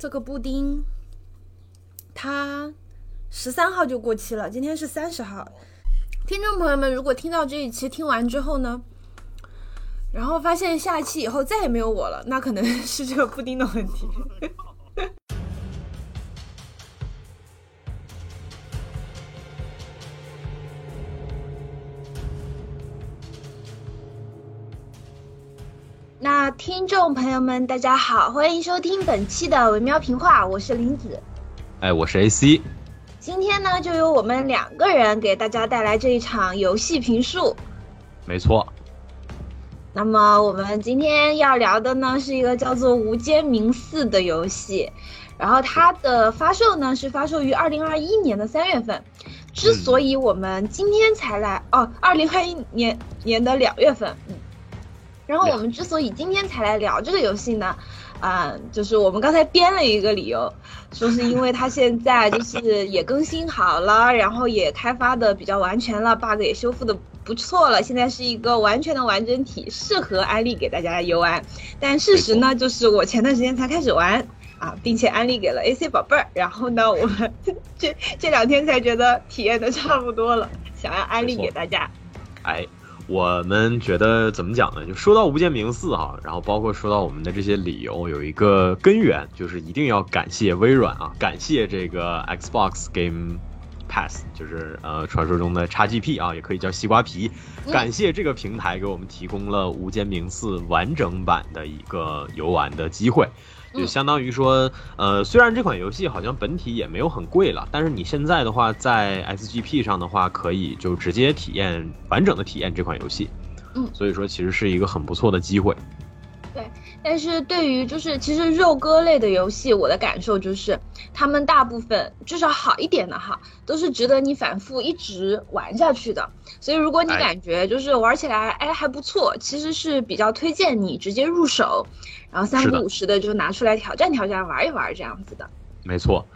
这个布丁，它十三号就过期了，今天是三十号。听众朋友们，如果听到这一期听完之后呢，然后发现下一期以后再也没有我了，那可能 是这个布丁的问题。听众朋友们，大家好，欢迎收听本期的维喵评话，我是林子。哎，我是 AC。今天呢，就由我们两个人给大家带来这一场游戏评述。没错。那么我们今天要聊的呢，是一个叫做《无间冥寺》的游戏，然后它的发售呢是发售于二零二一年的三月份。之所以我们今天才来，哦，二零二一年年的两月份，嗯。然后我们之所以今天才来聊这个游戏呢，啊，就是我们刚才编了一个理由，说是因为它现在就是也更新好了，然后也开发的比较完全了，bug 也修复的不错了，现在是一个完全的完整体，适合安利给大家游玩。但事实呢，就是我前段时间才开始玩啊，并且安利给了 AC 宝贝儿，然后呢，我们这这两天才觉得体验的差不多了，想要安利给大家。哎。我们觉得怎么讲呢？就说到无间冥寺哈，然后包括说到我们的这些理由，有一个根源就是一定要感谢微软啊，感谢这个 Xbox Game Pass，就是呃传说中的 XGP 啊，也可以叫西瓜皮，感谢这个平台给我们提供了无间冥寺完整版的一个游玩的机会。就相当于说，呃，虽然这款游戏好像本体也没有很贵了，但是你现在的话，在 SGP 上的话，可以就直接体验完整的体验这款游戏。嗯，所以说其实是一个很不错的机会。对，但是对于就是其实肉鸽类的游戏，我的感受就是，他们大部分至少好一点的哈，都是值得你反复一直玩下去的。所以如果你感觉就是玩起来哎还不错，其实是比较推荐你直接入手，然后三不五十的就拿出来挑战挑战玩一玩这样子的。没错。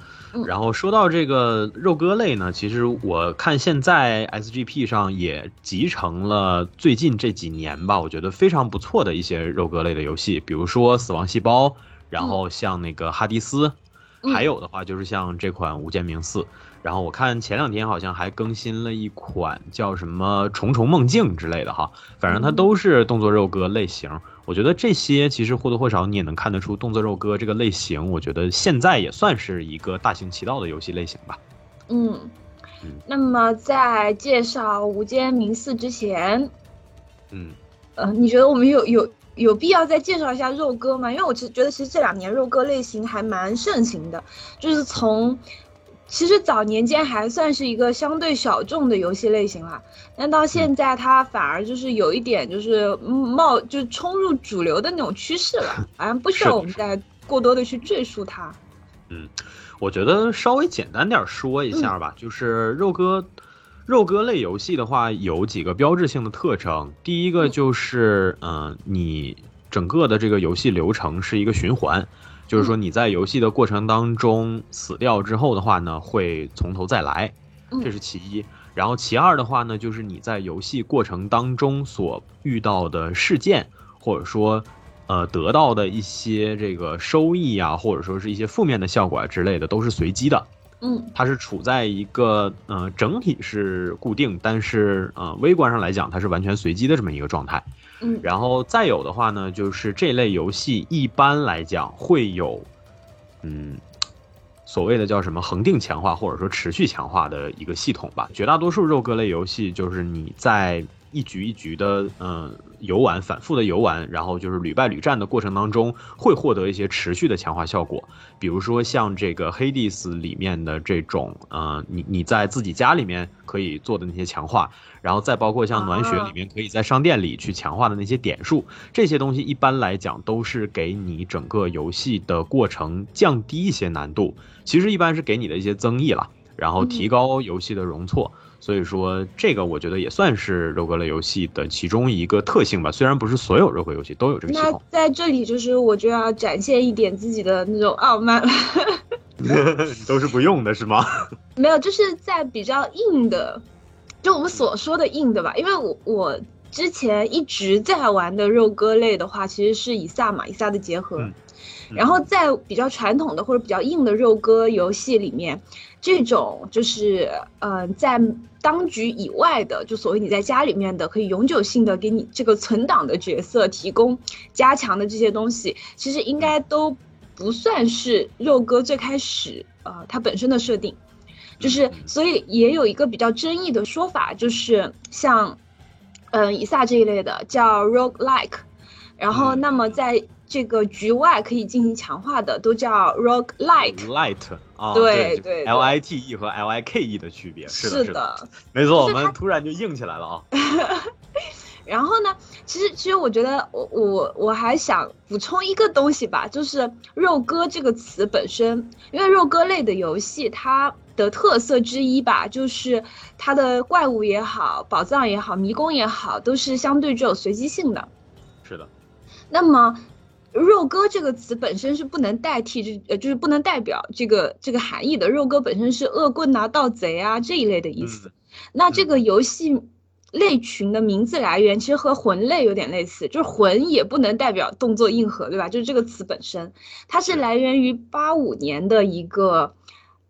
然后说到这个肉鸽类呢，其实我看现在 SGP 上也集成了最近这几年吧，我觉得非常不错的一些肉鸽类的游戏，比如说死亡细胞，然后像那个哈迪斯，还有的话就是像这款无间冥寺。然后我看前两天好像还更新了一款叫什么重重梦境之类的哈，反正它都是动作肉鸽类型。我觉得这些其实或多或少你也能看得出动作肉鸽这个类型，我觉得现在也算是一个大行其道的游戏类型吧。嗯，那么在介绍无间冥寺之前，嗯，呃，你觉得我们有有有必要再介绍一下肉鸽吗？因为我其实觉得其实这两年肉鸽类型还蛮盛行的，就是从。其实早年间还算是一个相对小众的游戏类型了，但到现在它反而就是有一点就是冒就冲入主流的那种趋势了，好像不需要我们再过多的去赘述它。嗯，我觉得稍微简单点说一下吧，就是肉鸽，肉鸽类游戏的话有几个标志性的特征，第一个就是嗯，你整个的这个游戏流程是一个循环。就是说你在游戏的过程当中死掉之后的话呢，会从头再来，这是其一。然后其二的话呢，就是你在游戏过程当中所遇到的事件，或者说，呃，得到的一些这个收益啊，或者说是一些负面的效果啊之类的，都是随机的。嗯，它是处在一个呃整体是固定，但是呃微观上来讲，它是完全随机的这么一个状态。然后再有的话呢，就是这类游戏一般来讲会有，嗯，所谓的叫什么恒定强化或者说持续强化的一个系统吧。绝大多数肉鸽类游戏就是你在。一局一局的，嗯，游玩，反复的游玩，然后就是屡败屡战的过程当中，会获得一些持续的强化效果。比如说像这个黑蒂斯里面的这种，嗯，你你在自己家里面可以做的那些强化，然后再包括像暖雪里面可以在商店里去强化的那些点数，这些东西一般来讲都是给你整个游戏的过程降低一些难度，其实一般是给你的一些增益了，然后提高游戏的容错。所以说，这个我觉得也算是肉格类游戏的其中一个特性吧。虽然不是所有肉格游戏都有这个系统。那在这里，就是我就要展现一点自己的那种傲慢了。都是不用的是吗？没有，就是在比较硬的，就我们所说的硬的吧。因为我我之前一直在玩的肉鸽类的话，其实是以萨嘛，以萨的结合。然后在比较传统的或者比较硬的肉鸽游戏里面，这种就是呃在当局以外的，就所谓你在家里面的可以永久性的给你这个存档的角色提供加强的这些东西，其实应该都不算是肉鸽最开始呃它本身的设定，就是所以也有一个比较争议的说法，就是像嗯以撒这一类的叫 rogue like，然后那么在这个局外可以进行强化的都叫 rogue light。light 啊，对对对，L I T E 和 L I K E 的区别是的，是是的，没错，我们突然就硬起来了啊。然后呢，其实其实我觉得我我我还想补充一个东西吧，就是肉鸽这个词本身，因为肉鸽类的游戏它的特色之一吧，就是它的怪物也好，宝藏也好，迷宫也好，都是相对具有随机性的。是的，那么。肉鸽这个词本身是不能代替这呃，就是不能代表这个这个含义的。肉鸽本身是恶棍啊、盗贼啊这一类的意思。嗯、那这个游戏类群的名字来源其实和魂类有点类似，就是魂也不能代表动作硬核，对吧？就是这个词本身，它是来源于八五年的一个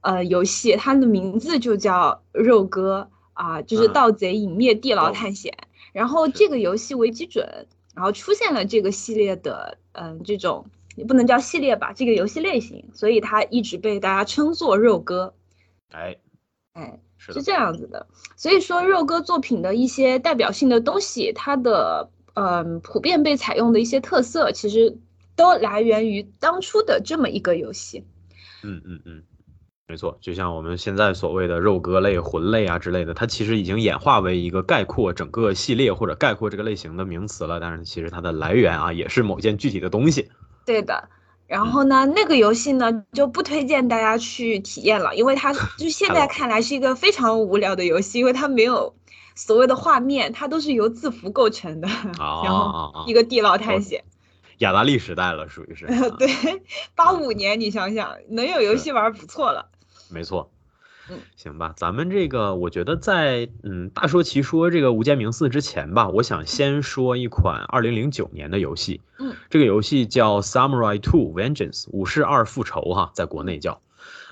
呃游戏，它的名字就叫肉鸽啊、呃，就是盗贼隐灭地牢探险。嗯、然后这个游戏为基准。然后出现了这个系列的，嗯，这种也不能叫系列吧，这个游戏类型，所以它一直被大家称作肉鸽。哎，哎，是是这样子的。所以说，肉鸽作品的一些代表性的东西，它的嗯普遍被采用的一些特色，其实都来源于当初的这么一个游戏。嗯嗯嗯。没错，就像我们现在所谓的肉鸽类、魂类啊之类的，它其实已经演化为一个概括整个系列或者概括这个类型的名词了。但是其实它的来源啊，也是某件具体的东西。对的。然后呢，那个游戏呢就不推荐大家去体验了，因为它 就现在看来是一个非常无聊的游戏，因为它没有所谓的画面，它都是由字符构成的，啊、然后一个地牢探险。雅达利时代了，属于是。对，八五年，你想想，能有游戏玩不错了。没错，嗯，行吧，咱们这个我觉得在嗯大说其说这个无间冥寺之前吧，我想先说一款二零零九年的游戏，嗯，这个游戏叫 Samurai Two Vengeance 武士二复仇哈，在国内叫，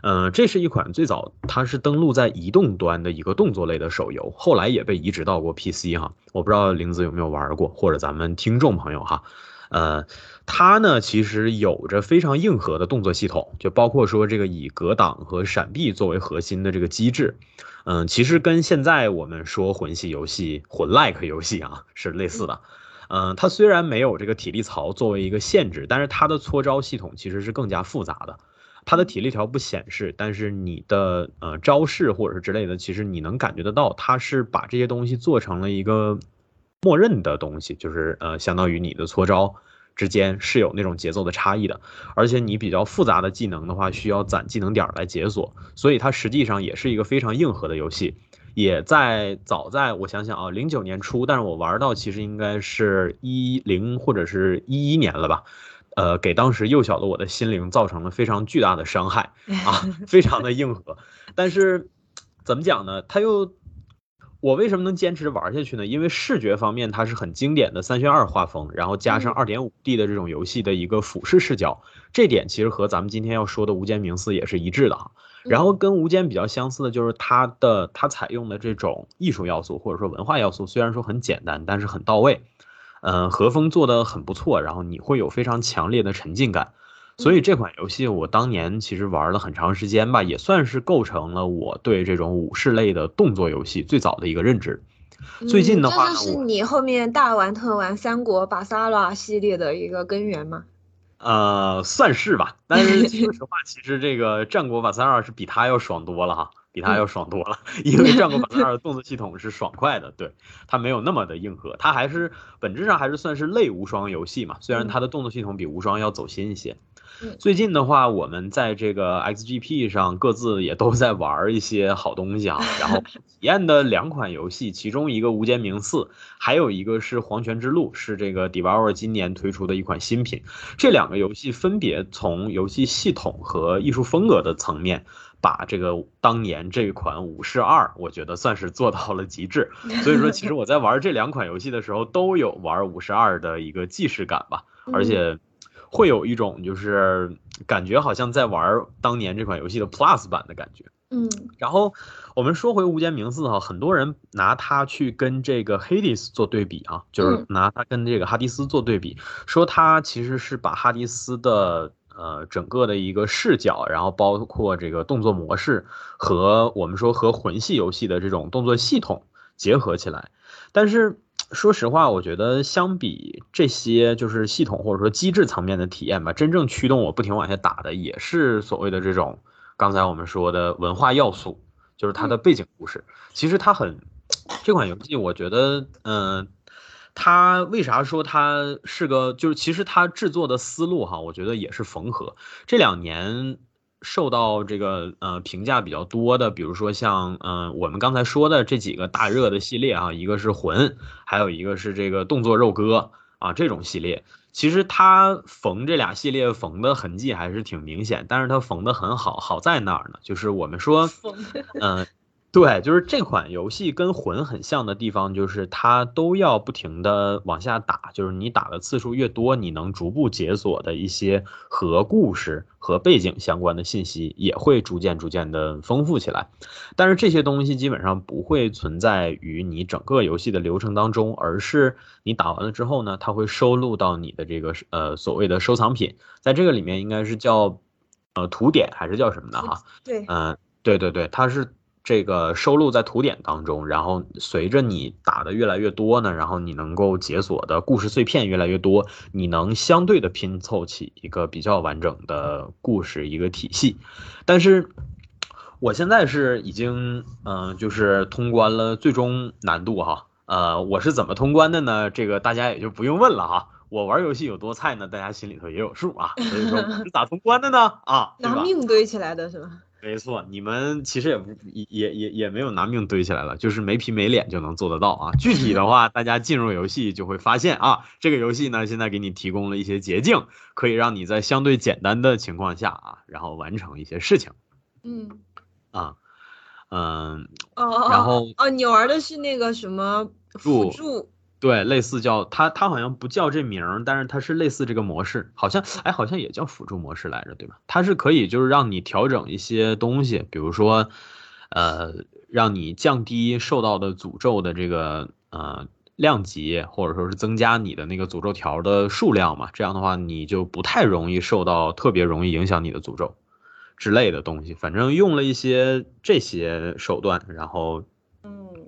嗯、呃，这是一款最早它是登录在移动端的一个动作类的手游，后来也被移植到过 PC 哈，我不知道玲子有没有玩过，或者咱们听众朋友哈。呃，它呢其实有着非常硬核的动作系统，就包括说这个以格挡和闪避作为核心的这个机制，嗯，其实跟现在我们说魂系游戏、魂 like 游戏啊是类似的。嗯，它虽然没有这个体力槽作为一个限制，但是它的搓招系统其实是更加复杂的。它的体力条不显示，但是你的呃招式或者是之类的，其实你能感觉得到，它是把这些东西做成了一个。默认的东西就是呃，相当于你的搓招之间是有那种节奏的差异的，而且你比较复杂的技能的话，需要攒技能点来解锁，所以它实际上也是一个非常硬核的游戏。也在早在我想想啊，零九年初，但是我玩到其实应该是一零或者是一一年了吧，呃，给当时幼小的我的心灵造成了非常巨大的伤害 啊，非常的硬核。但是怎么讲呢？它又我为什么能坚持玩下去呢？因为视觉方面它是很经典的三渲二画风，然后加上二点五 D 的这种游戏的一个俯视视角，这点其实和咱们今天要说的《无间冥寺》也是一致的哈。然后跟《无间》比较相似的就是它的它采用的这种艺术要素或者说文化要素，虽然说很简单，但是很到位。嗯、呃，和风做的很不错，然后你会有非常强烈的沉浸感。所以这款游戏我当年其实玩了很长时间吧，也算是构成了我对这种武士类的动作游戏最早的一个认知。最近的话呢，这就是你后面大玩特玩三国巴萨拉系列的一个根源吗？呃，算是吧。但是说实话，其实这个战国巴萨二是比它要爽多了哈，比它要爽多了。因为战国巴萨二的 动作系统是爽快的，对它没有那么的硬核，它还是本质上还是算是类无双游戏嘛。虽然它的动作系统比无双要走心一些。最近的话，我们在这个 XGP 上各自也都在玩一些好东西啊。然后体验的两款游戏，其中一个《无间冥寺》，还有一个是《黄泉之路》，是这个 Devour 今年推出的一款新品。这两个游戏分别从游戏系统和艺术风格的层面，把这个当年这款《武士二》，我觉得算是做到了极致。所以说，其实我在玩这两款游戏的时候，都有玩《武士二》的一个既视感吧，而且。会有一种就是感觉好像在玩当年这款游戏的 Plus 版的感觉。嗯，然后我们说回《无间冥寺》哈，很多人拿它去跟这个 Hades 做对比啊，就是拿它跟这个哈迪斯做对比，说它其实是把哈迪斯的呃整个的一个视角，然后包括这个动作模式和我们说和魂系游戏的这种动作系统结合起来。但是说实话，我觉得相比这些就是系统或者说机制层面的体验吧，真正驱动我不停往下打的也是所谓的这种。刚才我们说的文化要素，就是它的背景故事。其实它很，这款游戏我觉得，嗯，它为啥说它是个，就是其实它制作的思路哈，我觉得也是缝合。这两年受到这个呃评价比较多的，比如说像嗯我们刚才说的这几个大热的系列啊，一个是魂，还有一个是这个动作肉鸽啊这种系列。其实他缝这俩系列缝的痕迹还是挺明显，但是他缝的很好，好在哪儿呢？就是我们说，嗯。对，就是这款游戏跟魂很像的地方，就是它都要不停的往下打，就是你打的次数越多，你能逐步解锁的一些和故事和背景相关的信息也会逐渐逐渐的丰富起来。但是这些东西基本上不会存在于你整个游戏的流程当中，而是你打完了之后呢，它会收录到你的这个呃所谓的收藏品，在这个里面应该是叫呃图点还是叫什么的哈？对，嗯，对对对，它是。这个收录在图典当中，然后随着你打的越来越多呢，然后你能够解锁的故事碎片越来越多，你能相对的拼凑起一个比较完整的故事一个体系。但是我现在是已经嗯，就是通关了最终难度哈，呃，我是怎么通关的呢？这个大家也就不用问了哈。我玩游戏有多菜呢？大家心里头也有数啊。所以说咋通关的呢？啊，拿命堆起来的是吧？没错，你们其实也不也也也也没有拿命堆起来了，就是没皮没脸就能做得到啊。具体的 话，大家进入游戏就会发现啊，这个游戏呢现在给你提供了一些捷径，可以让你在相对简单的情况下啊，然后完成一些事情。嗯，啊，嗯，哦，然后哦，你玩的是那个什么辅助？对，类似叫它，它好像不叫这名儿，但是它是类似这个模式，好像哎，好像也叫辅助模式来着，对吧？它是可以就是让你调整一些东西，比如说，呃，让你降低受到的诅咒的这个呃量级，或者说是增加你的那个诅咒条的数量嘛，这样的话你就不太容易受到特别容易影响你的诅咒之类的东西。反正用了一些这些手段，然后。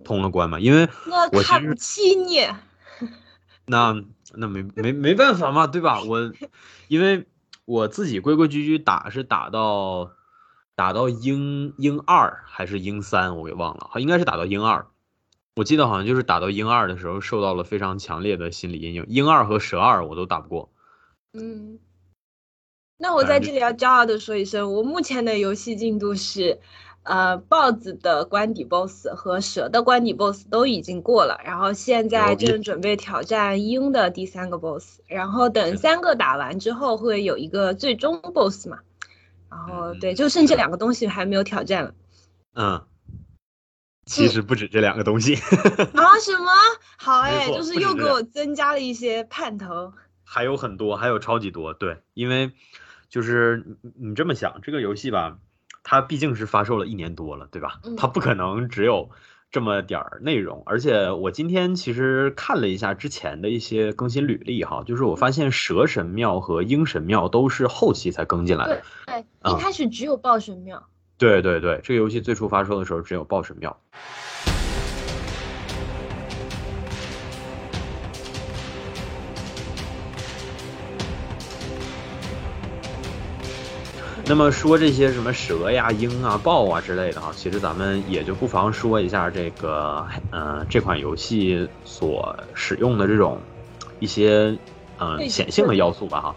通了关嘛？因为我看不起你。那那没没没办法嘛，对吧？我因为我自己规规矩矩打是打到打到英英二还是英三，我给忘了，应该是打到英二。我记得好像就是打到英二的时候，受到了非常强烈的心理阴影。英二和蛇二我都打不过。嗯。那我在这里要骄傲的说一声，我目前的游戏进度是。呃，豹子的关底 boss 和蛇的关底 boss 都已经过了，然后现在正准备挑战鹰的第三个 boss，然后等三个打完之后会有一个最终 boss 嘛，然后对，就剩这两个东西还没有挑战了。嗯，其实不止这两个东西。啊？什么？好哎，就是又给我增加了一些盼头。还有很多，还有超级多。对，因为就是你你这么想，这个游戏吧。它毕竟是发售了一年多了，对吧？它不可能只有这么点儿内容。而且我今天其实看了一下之前的一些更新履历，哈，就是我发现蛇神庙和鹰神庙都是后期才更进来的。对，一开始只有豹神庙。对对对，这个游戏最初发售的时候只有豹神庙。那么说这些什么蛇呀、鹰啊、豹啊之类的哈，其实咱们也就不妨说一下这个，呃，这款游戏所使用的这种一些，嗯，显性的要素吧哈。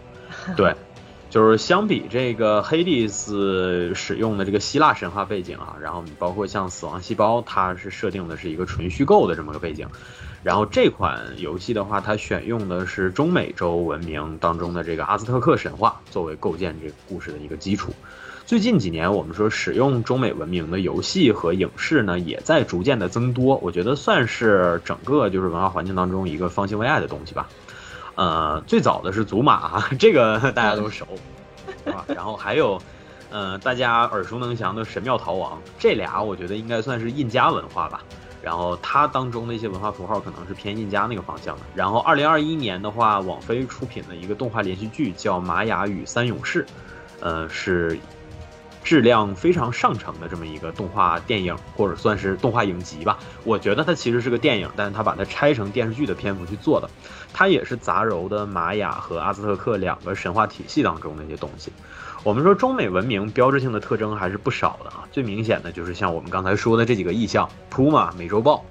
对，就是相比这个黑帝斯使用的这个希腊神话背景啊，然后你包括像死亡细胞，它是设定的是一个纯虚构的这么个背景。然后这款游戏的话，它选用的是中美洲文明当中的这个阿兹特克神话作为构建这个故事的一个基础。最近几年，我们说使用中美文明的游戏和影视呢，也在逐渐的增多。我觉得算是整个就是文化环境当中一个方兴未艾的东西吧。呃，最早的是祖玛，这个大家都熟，啊，然后还有，呃，大家耳熟能详的神庙逃亡，这俩我觉得应该算是印加文化吧。然后它当中的一些文化符号可能是偏印加那个方向的。然后二零二一年的话，网飞出品的一个动画连续剧叫《玛雅与三勇士》，呃，是质量非常上乘的这么一个动画电影，或者算是动画影集吧。我觉得它其实是个电影，但是它把它拆成电视剧的篇幅去做的。它也是杂糅的玛雅和阿兹特克两个神话体系当中的一些东西。我们说中美文明标志性的特征还是不少的啊，最明显的就是像我们刚才说的这几个意象：扑马、美洲豹，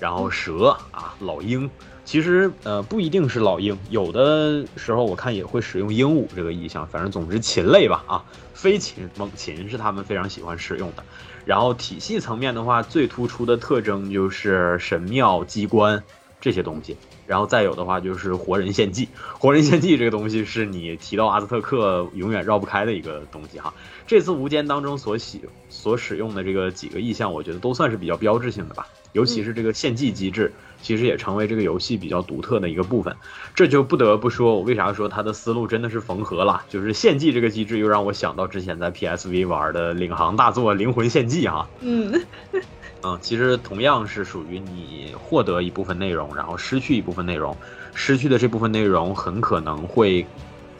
然后蛇啊、老鹰。其实呃不一定是老鹰，有的时候我看也会使用鹦鹉这个意象。反正总之禽类吧啊，飞禽、猛禽是他们非常喜欢使用的。然后体系层面的话，最突出的特征就是神庙、机关这些东西。然后再有的话就是活人献祭，活人献祭这个东西是你提到阿兹特克永远绕不开的一个东西哈。这次无间当中所使所使用的这个几个意象，我觉得都算是比较标志性的吧。尤其是这个献祭机制，其实也成为这个游戏比较独特的一个部分。这就不得不说，我为啥说它的思路真的是缝合了？就是献祭这个机制，又让我想到之前在 PSV 玩的领航大作《灵魂献祭》哈。嗯。嗯，其实同样是属于你获得一部分内容，然后失去一部分内容，失去的这部分内容很可能会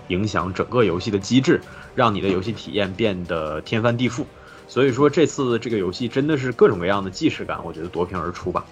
影响整个游戏的机制，让你的游戏体验变得天翻地覆。所以说这次这个游戏真的是各种各样的既视感，我觉得夺屏而出吧。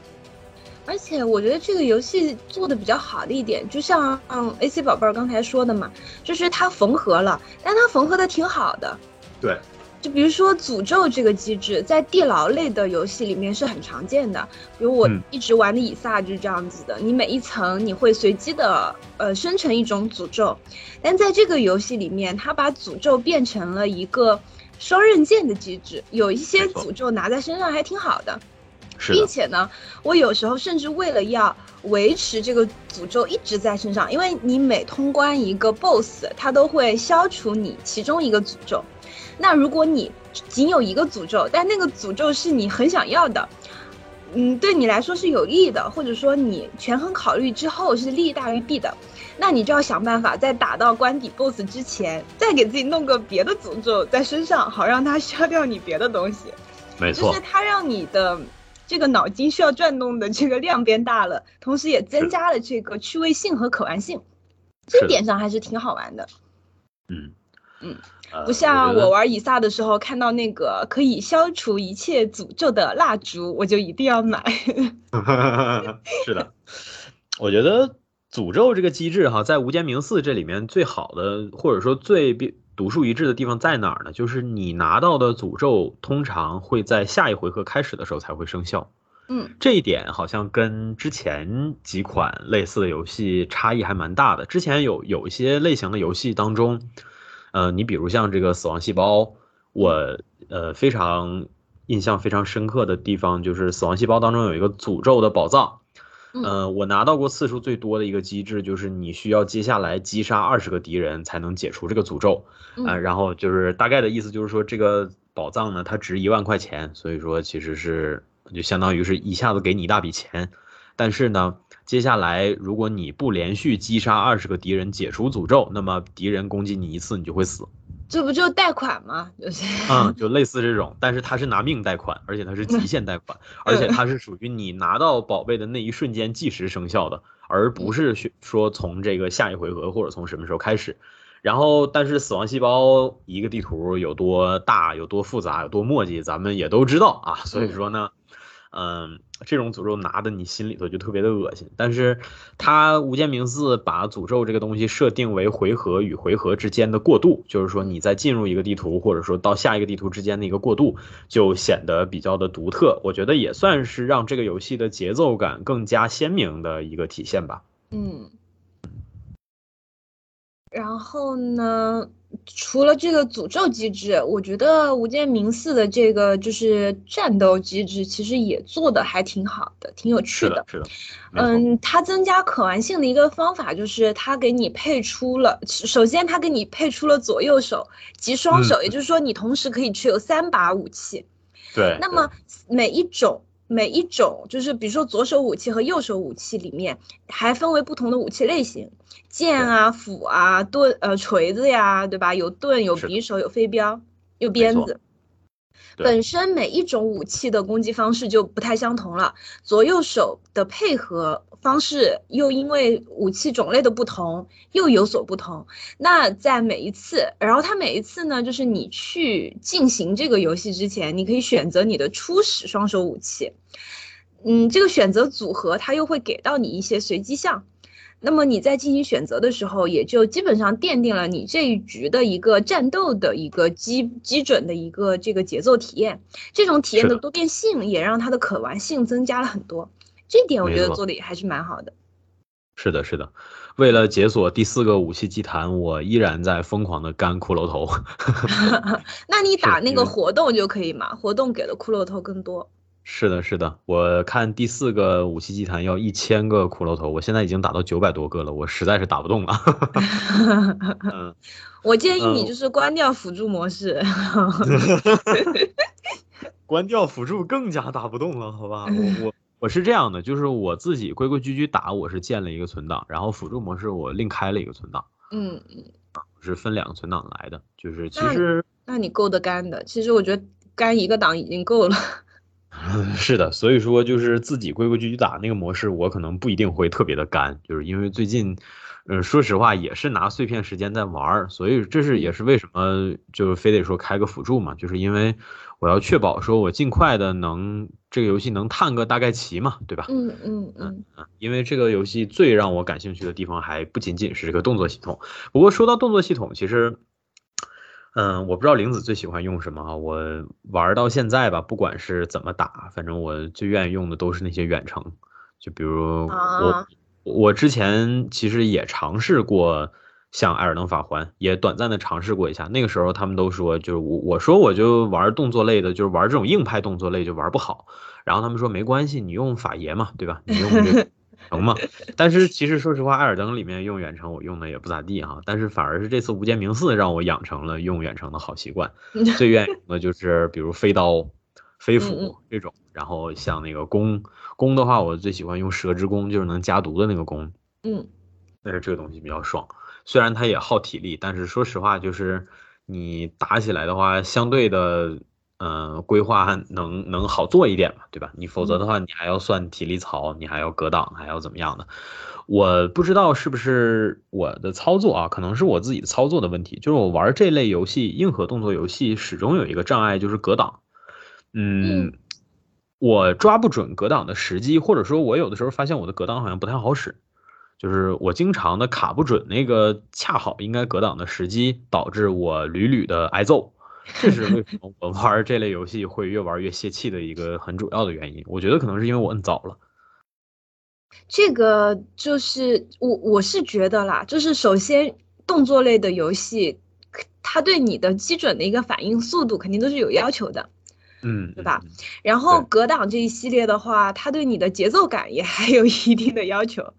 而且我觉得这个游戏做的比较好的一点，就像 AC 宝贝儿刚才说的嘛，就是它缝合了，但它缝合的挺好的。对。就比如说诅咒这个机制，在地牢类的游戏里面是很常见的。比如我一直玩的以撒就是这样子的，你每一层你会随机的呃生成一种诅咒，但在这个游戏里面，它把诅咒变成了一个双刃剑的机制，有一些诅咒拿在身上还挺好的，并且呢，我有时候甚至为了要维持这个诅咒一直在身上，因为你每通关一个 BOSS，它都会消除你其中一个诅咒。那如果你仅有一个诅咒，但那个诅咒是你很想要的，嗯，对你来说是有利的，或者说你权衡考虑之后是利大于弊的，那你就要想办法在打到关底 BOSS 之前，再给自己弄个别的诅咒在身上，好让它消掉你别的东西。没错，就是它让你的这个脑筋需要转动的这个量变大了，同时也增加了这个趣味性和可玩性，这点上还是挺好玩的。嗯嗯。不像我玩以撒的时候，看到那个可以消除一切诅咒的蜡烛，我就一定要买。是的，我觉得诅咒这个机制哈，在无间冥寺这里面最好的，或者说最独树一帜的地方在哪儿呢？就是你拿到的诅咒通常会在下一回合开始的时候才会生效。嗯，这一点好像跟之前几款类似的游戏差异还蛮大的。之前有有一些类型的游戏当中。呃，你比如像这个死亡细胞，我呃非常印象非常深刻的地方就是死亡细胞当中有一个诅咒的宝藏，呃，我拿到过次数最多的一个机制就是你需要接下来击杀二十个敌人才能解除这个诅咒，啊，然后就是大概的意思就是说这个宝藏呢它值一万块钱，所以说其实是就相当于是一下子给你一大笔钱，但是呢。接下来，如果你不连续击杀二十个敌人解除诅咒，那么敌人攻击你一次，你就会死。这不就贷款吗？就是，嗯，就类似这种，但是它是拿命贷款，而且它是极限贷款，而且它是属于你拿到宝贝的那一瞬间即时生效的，而不是说从这个下一回合或者从什么时候开始。然后，但是死亡细胞一个地图有多大、有多复杂、有多墨迹，咱们也都知道啊。所以说呢。嗯，这种诅咒拿的你心里头就特别的恶心。但是，他无间冥寺把诅咒这个东西设定为回合与回合之间的过渡，就是说你在进入一个地图或者说到下一个地图之间的一个过渡，就显得比较的独特。我觉得也算是让这个游戏的节奏感更加鲜明的一个体现吧。嗯，然后呢？除了这个诅咒机制，我觉得无间冥寺的这个就是战斗机制，其实也做的还挺好的，挺有趣的。是的，嗯，它增加可玩性的一个方法就是它给你配出了，首先它给你配出了左右手及双手，也就是说你同时可以持有三把武器。对。那么每一种每一种就是比如说左手武器和右手武器里面还分为不同的武器类型，剑啊、斧啊、盾呃锤子呀，对吧？有盾、有匕首、有飞镖、有鞭子。本身每一种武器的攻击方式就不太相同了，左右手的配合方式又因为武器种类的不同又有所不同。那在每一次，然后它每一次呢，就是你去进行这个游戏之前，你可以选择你的初始双手武器，嗯，这个选择组合它又会给到你一些随机项。那么你在进行选择的时候，也就基本上奠定了你这一局的一个战斗的一个基基准的一个这个节奏体验。这种体验的多变性也让它的可玩性增加了很多。这点我觉得做的也还是蛮好的。是的，是的。为了解锁第四个武器祭坛，我依然在疯狂的干骷髅头。那你打那个活动就可以嘛？活动给的骷髅头更多。是的，是的，我看第四个武器祭坛要一千个骷髅头，我现在已经打到九百多个了，我实在是打不动了。嗯，我建议你就是关掉辅助模式。关掉辅助更加打不动了，好吧？我我我是这样的，就是我自己规规矩矩打，我是建了一个存档，然后辅助模式我另开了一个存档。嗯嗯，是分两个存档来的，就是其实那你够得干的，其实我觉得干一个档已经够了。是的，所以说就是自己规规矩矩打那个模式，我可能不一定会特别的干，就是因为最近，嗯，说实话也是拿碎片时间在玩儿，所以这是也是为什么就是非得说开个辅助嘛，就是因为我要确保说我尽快的能这个游戏能探个大概齐嘛，对吧？嗯嗯嗯嗯，因为这个游戏最让我感兴趣的地方还不仅仅是这个动作系统，不过说到动作系统，其实。嗯，我不知道玲子最喜欢用什么哈，我玩到现在吧，不管是怎么打，反正我最愿意用的都是那些远程，就比如我我之前其实也尝试过像艾尔登法环，也短暂的尝试过一下，那个时候他们都说就是我我说我就玩动作类的，就是玩这种硬派动作类就玩不好，然后他们说没关系，你用法爷嘛，对吧？你用这。成嘛，但是其实说实话，艾尔登里面用远程我用的也不咋地哈，但是反而是这次无间冥寺让我养成了用远程的好习惯。最愿意用的就是比如飞刀、飞斧这种，然后像那个弓弓的话，我最喜欢用蛇之弓，就是能加毒的那个弓。嗯，但是这个东西比较爽，虽然它也耗体力，但是说实话，就是你打起来的话，相对的。嗯，规划能能好做一点嘛，对吧？你否则的话，你还要算体力槽，你还要格挡，还要怎么样的？我不知道是不是我的操作啊，可能是我自己的操作的问题。就是我玩这类游戏，硬核动作游戏，始终有一个障碍，就是格挡。嗯，我抓不准格挡的时机，或者说，我有的时候发现我的格挡好像不太好使，就是我经常的卡不准那个恰好应该格挡的时机，导致我屡屡的挨揍。这是为什么我玩这类游戏会越玩越泄气的一个很主要的原因。我觉得可能是因为我摁早了。这个就是我我是觉得啦，就是首先动作类的游戏，它对你的基准的一个反应速度肯定都是有要求的，嗯，对吧？然后格挡这一系列的话，它对你的节奏感也还有一定的要求，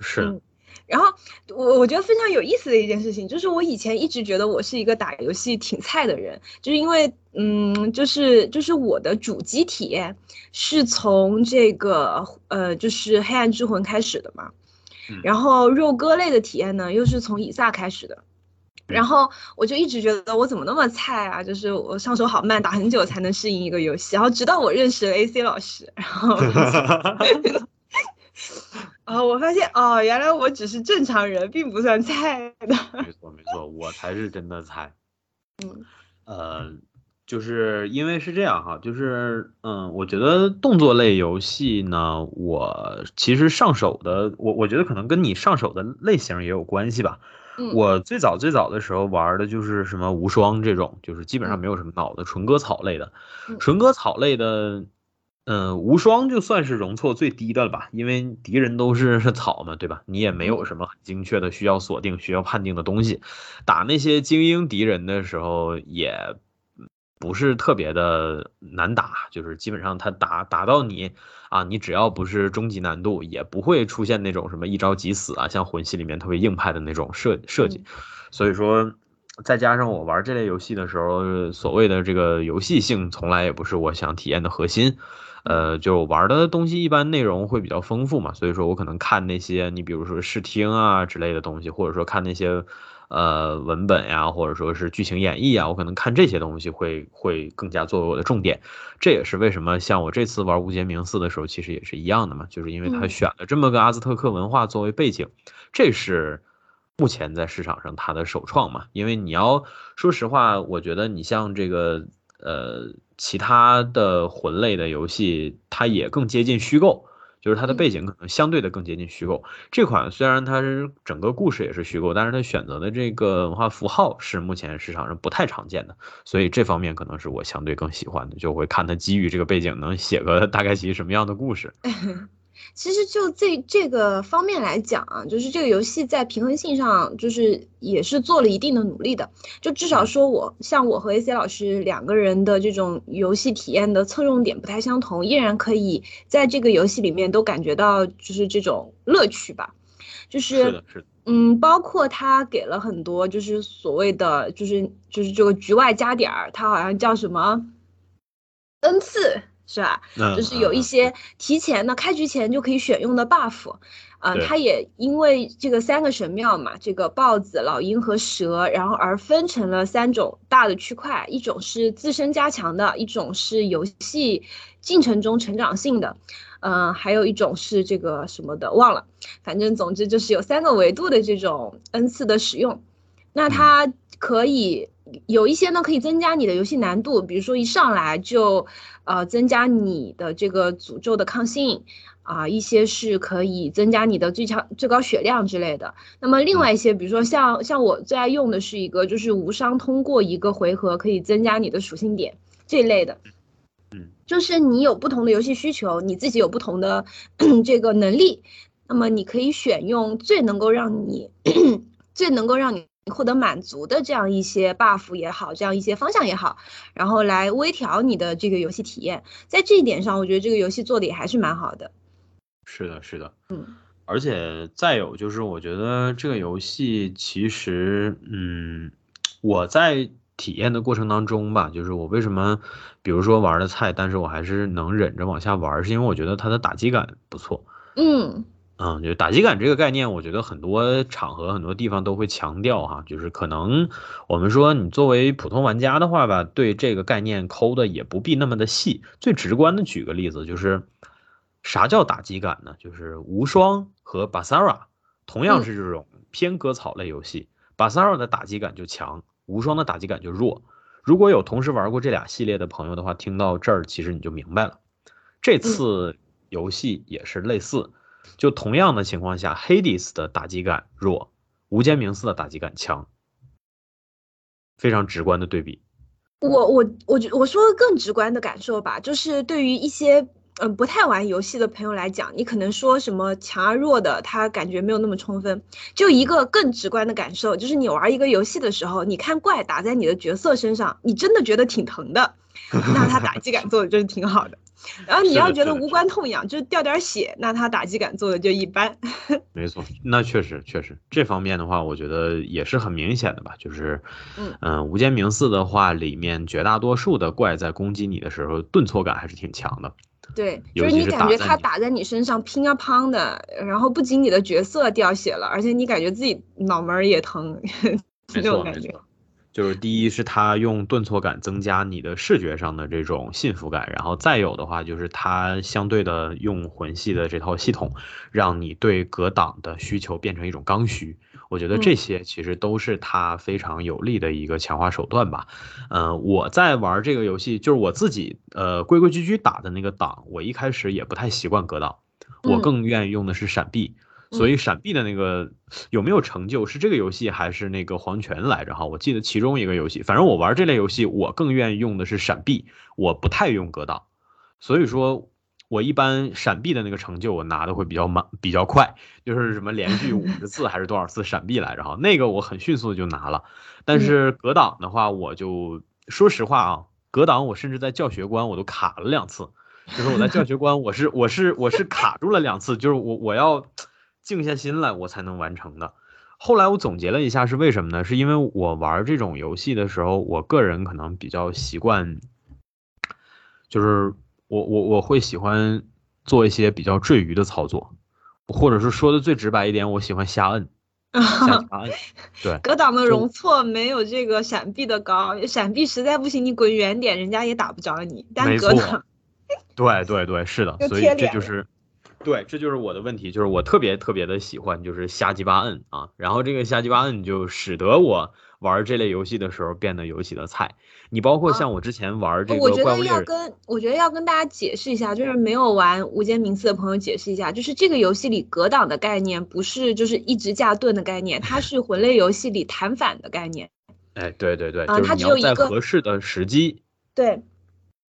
是。然后我我觉得非常有意思的一件事情，就是我以前一直觉得我是一个打游戏挺菜的人，就是因为嗯，就是就是我的主机体验是从这个呃，就是黑暗之魂开始的嘛，然后肉鸽类的体验呢又是从以撒开始的，然后我就一直觉得我怎么那么菜啊，就是我上手好慢，打很久才能适应一个游戏，然后直到我认识了 AC 老师，然后。哦，我发现哦，原来我只是正常人，并不算菜的。没错没错，我才是真的菜。嗯，呃，就是因为是这样哈，就是嗯，我觉得动作类游戏呢，我其实上手的，我我觉得可能跟你上手的类型也有关系吧。嗯，我最早最早的时候玩的就是什么无双这种，就是基本上没有什么脑的纯割草类的，纯割草类的。嗯，无双就算是容错最低的了吧，因为敌人都是草嘛，对吧？你也没有什么很精确的需要锁定、需要判定的东西。打那些精英敌人的时候，也不是特别的难打，就是基本上他打打到你啊，你只要不是终极难度，也不会出现那种什么一招即死啊，像魂系里面特别硬派的那种设设计。所以说，再加上我玩这类游戏的时候，所谓的这个游戏性从来也不是我想体验的核心。呃，就玩的东西一般内容会比较丰富嘛，所以说我可能看那些你比如说视听啊之类的东西，或者说看那些呃文本呀，或者说是剧情演绎啊，我可能看这些东西会会更加作为我的重点。这也是为什么像我这次玩无间冥寺的时候，其实也是一样的嘛，就是因为他选了这么个阿兹特克文化作为背景，这是目前在市场上它的首创嘛。因为你要说实话，我觉得你像这个呃。其他的魂类的游戏，它也更接近虚构，就是它的背景可能相对的更接近虚构。这款虽然它是整个故事也是虚构，但是它选择的这个文化符号是目前市场上不太常见的，所以这方面可能是我相对更喜欢的，就会看它基于这个背景能写个大概其什么样的故事。其实就这这个方面来讲啊，就是这个游戏在平衡性上，就是也是做了一定的努力的。就至少说我像我和 AC 老师两个人的这种游戏体验的侧重点不太相同，依然可以在这个游戏里面都感觉到就是这种乐趣吧。就是嗯，包括他给了很多就是所谓的就是就是这个局外加点儿，他好像叫什么恩赐。是吧？就是有一些提前的开局前就可以选用的 buff，嗯，它也因为这个三个神庙嘛，这个豹子、老鹰和蛇，然后而分成了三种大的区块，一种是自身加强的，一种是游戏进程中成长性的，嗯，还有一种是这个什么的忘了，反正总之就是有三个维度的这种恩赐的使用，那它可以。有一些呢可以增加你的游戏难度，比如说一上来就，呃，增加你的这个诅咒的抗性，啊，一些是可以增加你的最强最高血量之类的。那么另外一些，比如说像像我最爱用的是一个，就是无伤通过一个回合可以增加你的属性点这一类的。嗯，就是你有不同的游戏需求，你自己有不同的这个能力，那么你可以选用最能够让你 最能够让你。获得满足的这样一些 buff 也好，这样一些方向也好，然后来微调你的这个游戏体验，在这一点上，我觉得这个游戏做的也还是蛮好的。是的，是的，嗯，而且再有就是，我觉得这个游戏其实，嗯，我在体验的过程当中吧，就是我为什么，比如说玩的菜，但是我还是能忍着往下玩，是因为我觉得它的打击感不错。嗯。嗯，就打击感这个概念，我觉得很多场合、很多地方都会强调哈，就是可能我们说你作为普通玩家的话吧，对这个概念抠的也不必那么的细。最直观的举个例子，就是啥叫打击感呢？就是无双和巴萨拉同样是这种偏割草类游戏，巴萨拉的打击感就强，无双的打击感就弱。如果有同时玩过这俩系列的朋友的话，听到这儿其实你就明白了。这次游戏也是类似。就同样的情况下，Hades 的打击感弱，无间冥寺的打击感强，非常直观的对比。我我我觉我说更直观的感受吧，就是对于一些嗯不太玩游戏的朋友来讲，你可能说什么强而弱的，他感觉没有那么充分。就一个更直观的感受，就是你玩一个游戏的时候，你看怪打在你的角色身上，你真的觉得挺疼的，那他打击感做的就是挺好的。然后你要觉得无关痛痒，就是掉点血，那他打击感做的就一般。没错，那确实确实这方面的话，我觉得也是很明显的吧。就是，嗯嗯，无间冥寺的话，里面绝大多数的怪在攻击你的时候，顿挫感还是挺强的。对，就是你感觉他打在你身上乒啊乓的，然后不仅你的角色掉血了，而且你感觉自己脑门也疼，这种感觉。就是第一是它用顿挫感增加你的视觉上的这种幸福感，然后再有的话就是它相对的用魂系的这套系统，让你对格挡的需求变成一种刚需。我觉得这些其实都是它非常有力的一个强化手段吧。嗯，我在玩这个游戏，就是我自己呃规规矩矩打的那个档，我一开始也不太习惯格挡，我更愿意用的是闪避。所以闪避的那个有没有成就？是这个游戏还是那个黄泉来着？哈，我记得其中一个游戏，反正我玩这类游戏，我更愿意用的是闪避，我不太用格挡。所以说，我一般闪避的那个成就我拿的会比较慢，比较快，就是什么连续五十次还是多少次闪避来着？哈，那个我很迅速就拿了。但是格挡的话，我就说实话啊，格挡我甚至在教学关我都卡了两次，就是我在教学关我是我是我是卡住了两次，就是我我要。静下心来，我才能完成的。后来我总结了一下是为什么呢？是因为我玩这种游戏的时候，我个人可能比较习惯，就是我我我会喜欢做一些比较赘鱼的操作，或者是说的最直白一点，我喜欢瞎摁。瞎摁。对，格挡的容错没有这个闪避的高，闪避实在不行，你滚远点，人家也打不着你。但格挡，对对对，是的，所以这就是。对，这就是我的问题，就是我特别特别的喜欢，就是瞎鸡巴摁啊，然后这个瞎鸡巴摁就使得我玩这类游戏的时候变得尤其的菜。你包括像我之前玩这个，我觉得要跟我觉得要跟大家解释一下，就是没有玩《无间冥寺》的朋友解释一下，就是这个游戏里格挡的概念不是就是一直架盾的概念，它是 魂类游戏里弹反的概念。哎，对对对，就是你要在合适的时机。对。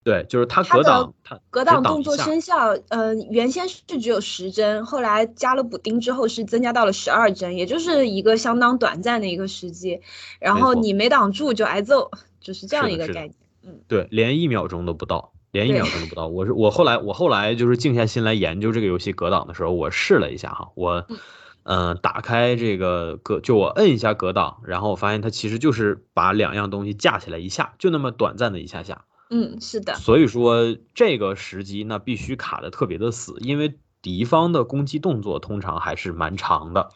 对，就是它格挡，它格挡动作生效，呃，原先是只有十帧，后来加了补丁之后是增加到了十二帧，也就是一个相当短暂的一个时机。然后你没挡住就挨揍，就是这样一个概念。嗯，对，连一秒钟都不到，连一秒钟都不到。我是我后来我后来就是静下心来研究这个游戏格挡的时候，我试了一下哈，我嗯打开这个格，就我摁一下格挡，然后我发现它其实就是把两样东西架起来一下，就那么短暂的一下下。嗯，是的。所以说这个时机那必须卡的特别的死，因为敌方的攻击动作通常还是蛮长的，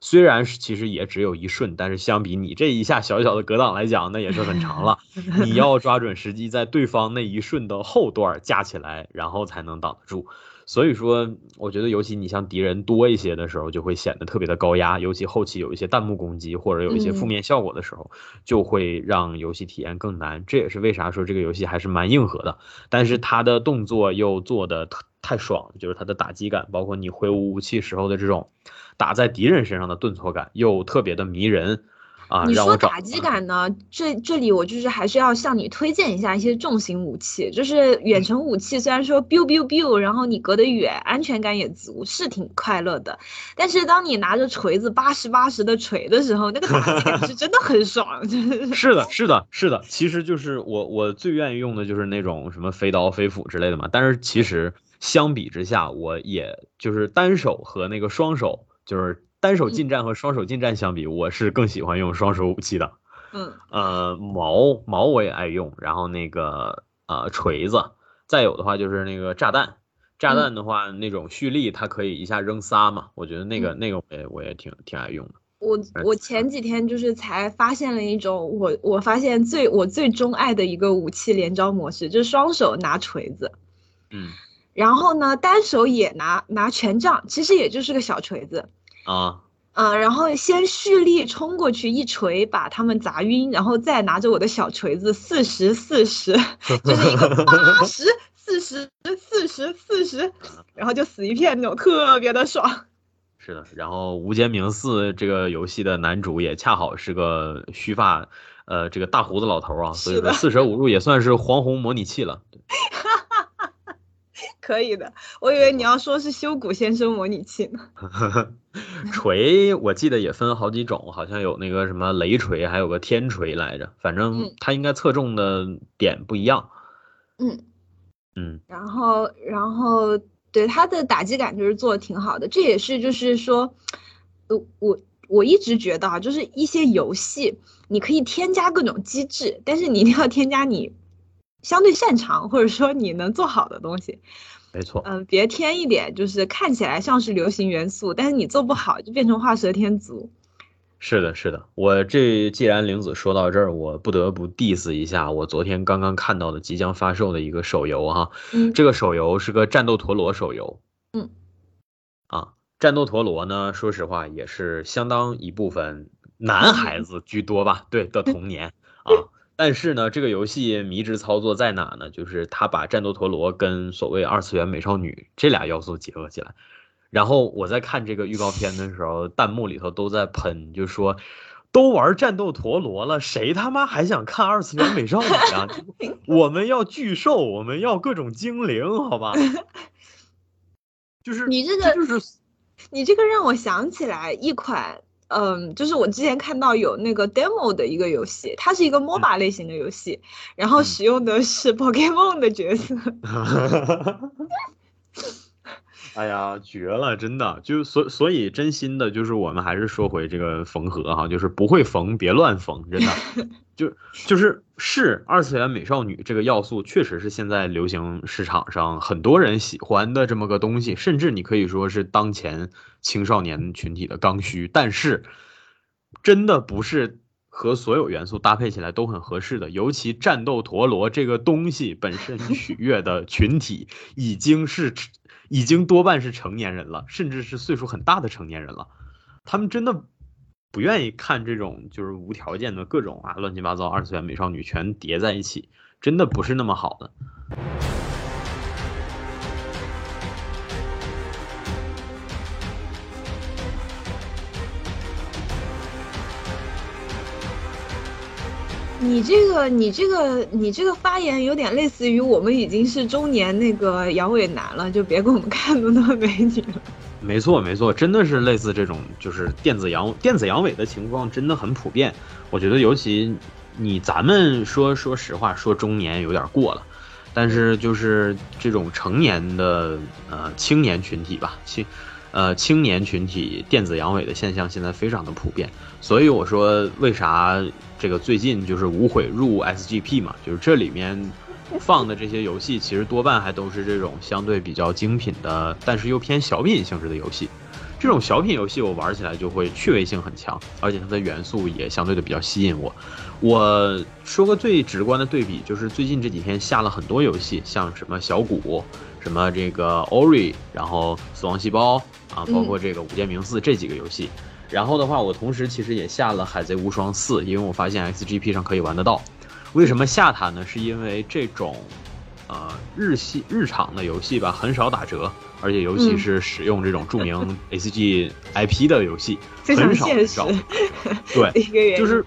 虽然是其实也只有一瞬，但是相比你这一下小小的格挡来讲，那也是很长了。你要抓准时机，在对方那一瞬的后段架起来，然后才能挡得住。所以说，我觉得尤其你像敌人多一些的时候，就会显得特别的高压。尤其后期有一些弹幕攻击或者有一些负面效果的时候，就会让游戏体验更难。这也是为啥说这个游戏还是蛮硬核的。但是它的动作又做的太爽，就是它的打击感，包括你挥舞武器时候的这种打在敌人身上的顿挫感，又特别的迷人。啊，你说打击感呢？这这里我就是还是要向你推荐一下一些重型武器，就是远程武器。虽然说 biu biu biu，然后你隔得远，安全感也足，是挺快乐的。但是当你拿着锤子八十八十的锤的时候，那个打击感是真的很爽。是的，是的，是的。其实就是我我最愿意用的就是那种什么飞刀、飞斧之类的嘛。但是其实相比之下，我也就是单手和那个双手就是。单手近战和双手近战相比，我是更喜欢用双手武器的。嗯，呃，矛矛我也爱用，然后那个呃锤子，再有的话就是那个炸弹。炸弹的话，那种蓄力它可以一下扔仨嘛，我觉得那个那个我也我也挺挺爱用的。我我前几天就是才发现了一种我我发现最我最钟爱的一个武器连招模式，就是双手拿锤子，嗯，然后呢单手也拿拿权杖，其实也就是个小锤子。啊，呃，然后先蓄力冲过去一锤把他们砸晕，然后再拿着我的小锤子四十四十，就是一个八十四十四十四十，然后就死一片那种，特别的爽。是的，然后《无间冥寺》这个游戏的男主也恰好是个须发，呃，这个大胡子老头啊，所以说四舍五入也算是黄宏模拟器了。可以的，我以为你要说是 修古先生模拟器呢。锤我记得也分好几种，好像有那个什么雷锤，还有个天锤来着。反正它应该侧重的点不一样。嗯嗯。然后然后对它的打击感就是做的挺好的，这也是就是说，呃我我一直觉得啊，就是一些游戏你可以添加各种机制，但是你一定要添加你相对擅长或者说你能做好的东西。没错，嗯，别添一点，就是看起来像是流行元素，但是你做不好就变成画蛇添足。是的，是的，我这既然玲子说到这儿，我不得不 diss 一下我昨天刚刚看到的即将发售的一个手游哈，嗯，这个手游是个战斗陀螺手游，嗯，啊，战斗陀螺呢，说实话也是相当一部分男孩子居多吧，对的童年 啊。但是呢，这个游戏迷之操作在哪呢？就是他把战斗陀螺跟所谓二次元美少女这俩要素结合起来。然后我在看这个预告片的时候，弹幕里头都在喷，就说都玩战斗陀螺了，谁他妈还想看二次元美少女啊？我们要巨兽，我们要各种精灵，好吧？就是你这个，就是你这个让我想起来一款。嗯，就是我之前看到有那个 demo 的一个游戏，它是一个 MOBA 类型的游戏，然后使用的是 Pokemon 的角色。哎呀，绝了，真的，就所所以真心的，就是我们还是说回这个缝合哈，就是不会缝别乱缝，真的，就就是是二次元美少女这个要素，确实是现在流行市场上很多人喜欢的这么个东西，甚至你可以说是当前青少年群体的刚需，但是真的不是和所有元素搭配起来都很合适的，尤其战斗陀螺这个东西本身 取悦的群体已经是。已经多半是成年人了，甚至是岁数很大的成年人了。他们真的不愿意看这种就是无条件的各种啊乱七八糟二次元美少女全叠在一起，真的不是那么好的。你这个，你这个，你这个发言有点类似于我们已经是中年那个阳痿男了，就别给我们看那么多美女了。没错，没错，真的是类似这种，就是电子阳电子阳痿的情况真的很普遍。我觉得，尤其你咱们说说实话，说中年有点过了，但是就是这种成年的呃青年群体吧，青。呃，青年群体电子阳痿的现象现在非常的普遍，所以我说为啥这个最近就是无悔入 SGP 嘛，就是这里面放的这些游戏，其实多半还都是这种相对比较精品的，但是又偏小品性质的游戏。这种小品游戏我玩起来就会趣味性很强，而且它的元素也相对的比较吸引我。我说个最直观的对比，就是最近这几天下了很多游戏，像什么小谷。什么这个 Ori，然后死亡细胞啊，包括这个五剑明四这几个游戏，然后的话，我同时其实也下了海贼无双四，因为我发现 XGP 上可以玩得到。为什么下它呢？是因为这种，呃，日系日常的游戏吧，很少打折，而且尤其是使用这种著名 ACG IP 的游戏，很少很少。对，就是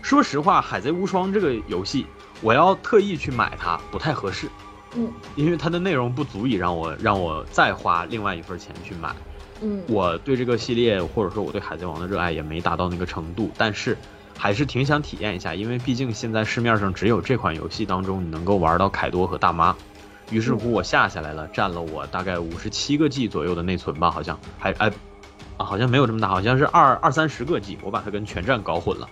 说实话，海贼无双这个游戏，我要特意去买它不太合适。嗯，因为它的内容不足以让我让我再花另外一份钱去买。嗯，我对这个系列或者说我对海贼王的热爱也没达到那个程度，但是还是挺想体验一下，因为毕竟现在市面上只有这款游戏当中你能够玩到凯多和大妈。于是乎我下下来了，占了我大概五十七个 G 左右的内存吧，好像还哎啊好像没有这么大，好像是二二三十个 G，我把它跟全站搞混了。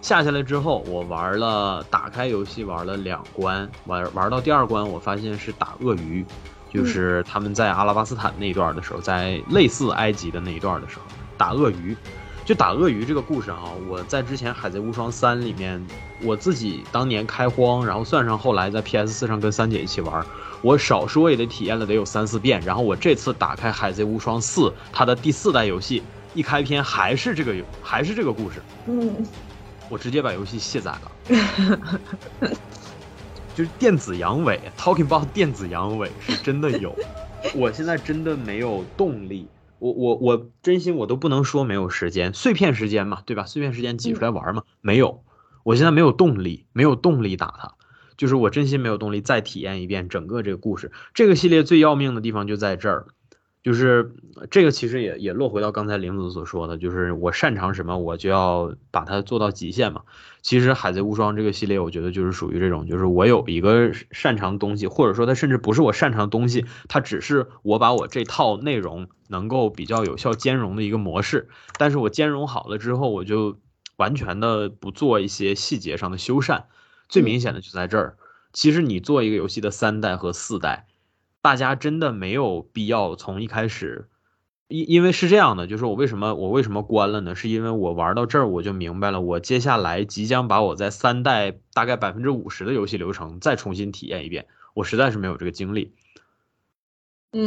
下下来之后，我玩了，打开游戏玩了两关，玩玩到第二关，我发现是打鳄鱼，就是他们在阿拉巴斯坦那一段的时候，在类似埃及的那一段的时候打鳄鱼，就打鳄鱼这个故事啊，我在之前《海贼无双三》里面，我自己当年开荒，然后算上后来在 PS 四上跟三姐一起玩，我少说也得体验了得有三四遍，然后我这次打开《海贼无双四》，它的第四代游戏一开篇还是这个游，还是这个故事，嗯。我直接把游戏卸载了，就是电子阳痿，Talking about 电子阳痿是真的有，我现在真的没有动力，我我我真心我都不能说没有时间，碎片时间嘛，对吧？碎片时间挤出来玩嘛，没有，我现在没有动力，没有动力打他，就是我真心没有动力再体验一遍整个这个故事。这个系列最要命的地方就在这儿。就是这个，其实也也落回到刚才玲子所说的，就是我擅长什么，我就要把它做到极限嘛。其实《海贼无双》这个系列，我觉得就是属于这种，就是我有一个擅长的东西，或者说它甚至不是我擅长的东西，它只是我把我这套内容能够比较有效兼容的一个模式。但是我兼容好了之后，我就完全的不做一些细节上的修缮。最明显的就在这儿，其实你做一个游戏的三代和四代。大家真的没有必要从一开始，因因为是这样的，就是我为什么我为什么关了呢？是因为我玩到这儿我就明白了，我接下来即将把我在三代大概百分之五十的游戏流程再重新体验一遍，我实在是没有这个精力。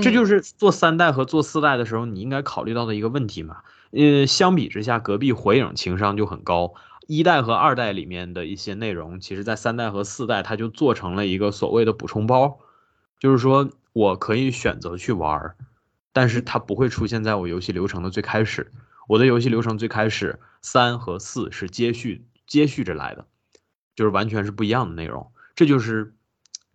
这就是做三代和做四代的时候你应该考虑到的一个问题嘛。呃，相比之下，隔壁火影情商就很高，一代和二代里面的一些内容，其实在三代和四代它就做成了一个所谓的补充包，就是说。我可以选择去玩儿，但是它不会出现在我游戏流程的最开始。我的游戏流程最开始三和四是接续接续着来的，就是完全是不一样的内容。这就是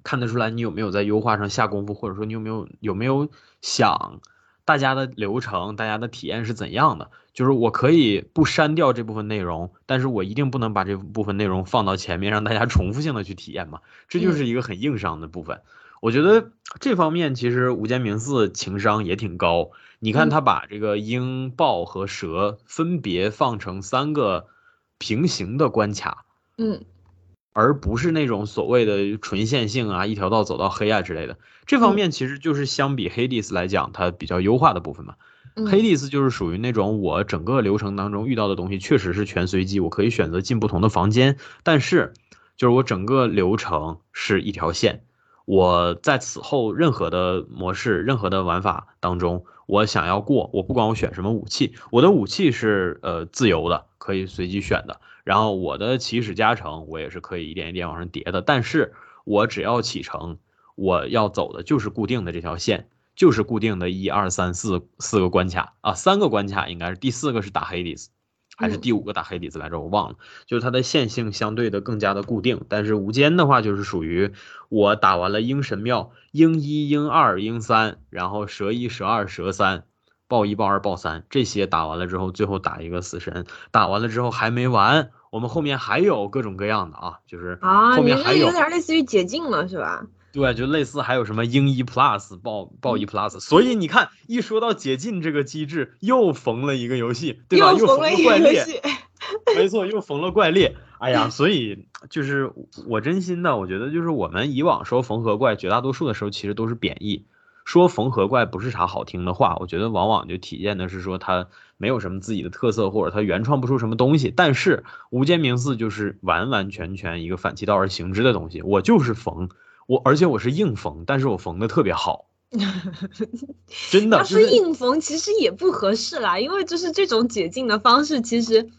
看得出来你有没有在优化上下功夫，或者说你有没有有没有想大家的流程、大家的体验是怎样的。就是我可以不删掉这部分内容，但是我一定不能把这部分内容放到前面，让大家重复性的去体验嘛。这就是一个很硬伤的部分。我觉得这方面其实吴间明寺情商也挺高。你看他把这个鹰、豹和蛇分别放成三个平行的关卡，嗯，而不是那种所谓的纯线性啊，一条道走到黑啊之类的。这方面其实就是相比黑迪斯来讲，它比较优化的部分嘛。黑迪斯就是属于那种我整个流程当中遇到的东西确实是全随机，我可以选择进不同的房间，但是就是我整个流程是一条线。我在此后任何的模式、任何的玩法当中，我想要过，我不管我选什么武器，我的武器是呃自由的，可以随机选的。然后我的起始加成，我也是可以一点一点往上叠的。但是我只要启程，我要走的就是固定的这条线，就是固定的一二三四四个关卡啊，三个关卡应该是第四个是打黑底。还是第五个打黑底子来着，我忘了。就是它的线性相对的更加的固定，但是无间的话就是属于我打完了鹰神庙，鹰一、鹰二、鹰三，然后蛇一、蛇二、蛇三，豹一、豹二、豹三这些打完了之后，最后打一个死神。打完了之后还没完，我们后面还有各种各样的啊，就是啊，后面还有点类似于解禁了，是吧？对，就类似还有什么鹰一 plus 豹豹一 plus，所以你看，一说到解禁这个机制，又缝了一个游戏，对吧？又缝了一个怪猎，没错，又缝了怪猎。哎呀，所以就是我真心的，我觉得就是我们以往说缝合怪，绝大多数的时候其实都是贬义，说缝合怪不是啥好听的话。我觉得往往就体现的是说它没有什么自己的特色，或者它原创不出什么东西。但是无间冥寺就是完完全全一个反其道而行之的东西，我就是缝。我而且我是硬缝，但是我缝的特别好，真的。要是硬缝其实也不合适啦，因为就是这种解禁的方式，其实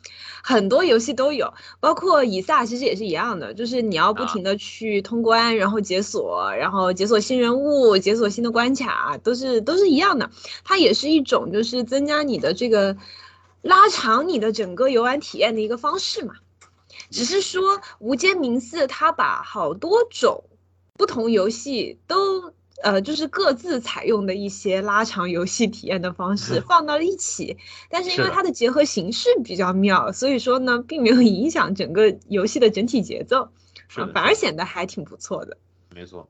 很多游戏都有，包括以撒其实也是一样的，就是你要不停的去通关，然后解锁，然后解锁新人物，解锁新的关卡，都是都是一样的。它也是一种就是增加你的这个拉长你的整个游玩体验的一个方式嘛。只是说无间冥寺它把好多种。不同游戏都呃，就是各自采用的一些拉长游戏体验的方式 放到了一起，但是因为它的结合形式比较妙，所以说呢，并没有影响整个游戏的整体节奏，反而显得还挺不错的。没错，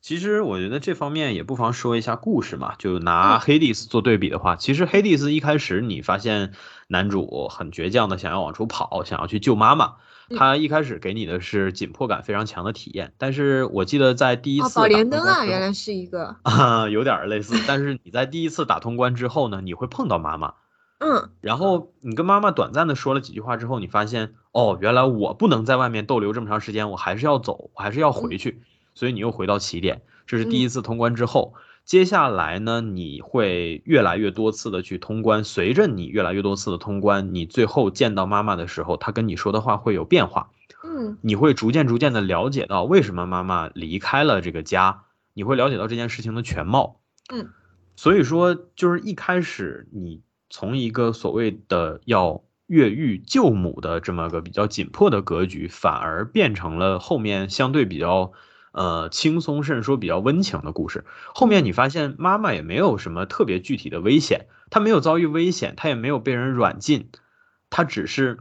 其实我觉得这方面也不妨说一下故事嘛，就拿黑蒂斯做对比的话，其实黑蒂斯一开始你发现男主很倔强的想要往出跑，想要去救妈妈。他一开始给你的是紧迫感非常强的体验，但是我记得在第一次宝莲灯啊，原来是一个啊，有点类似。但是你在第一次打通关之后呢，你会碰到妈妈，嗯，然后你跟妈妈短暂的说了几句话之后，你发现哦，原来我不能在外面逗留这么长时间，我还是要走，我还是要回去，所以你又回到起点。这是第一次通关之后。接下来呢，你会越来越多次的去通关。随着你越来越多次的通关，你最后见到妈妈的时候，她跟你说的话会有变化。嗯，你会逐渐逐渐的了解到为什么妈妈离开了这个家，你会了解到这件事情的全貌。嗯，所以说就是一开始你从一个所谓的要越狱救母的这么个比较紧迫的格局，反而变成了后面相对比较。呃，轻松甚至说比较温情的故事。后面你发现妈妈也没有什么特别具体的危险，她没有遭遇危险，她也没有被人软禁，她只是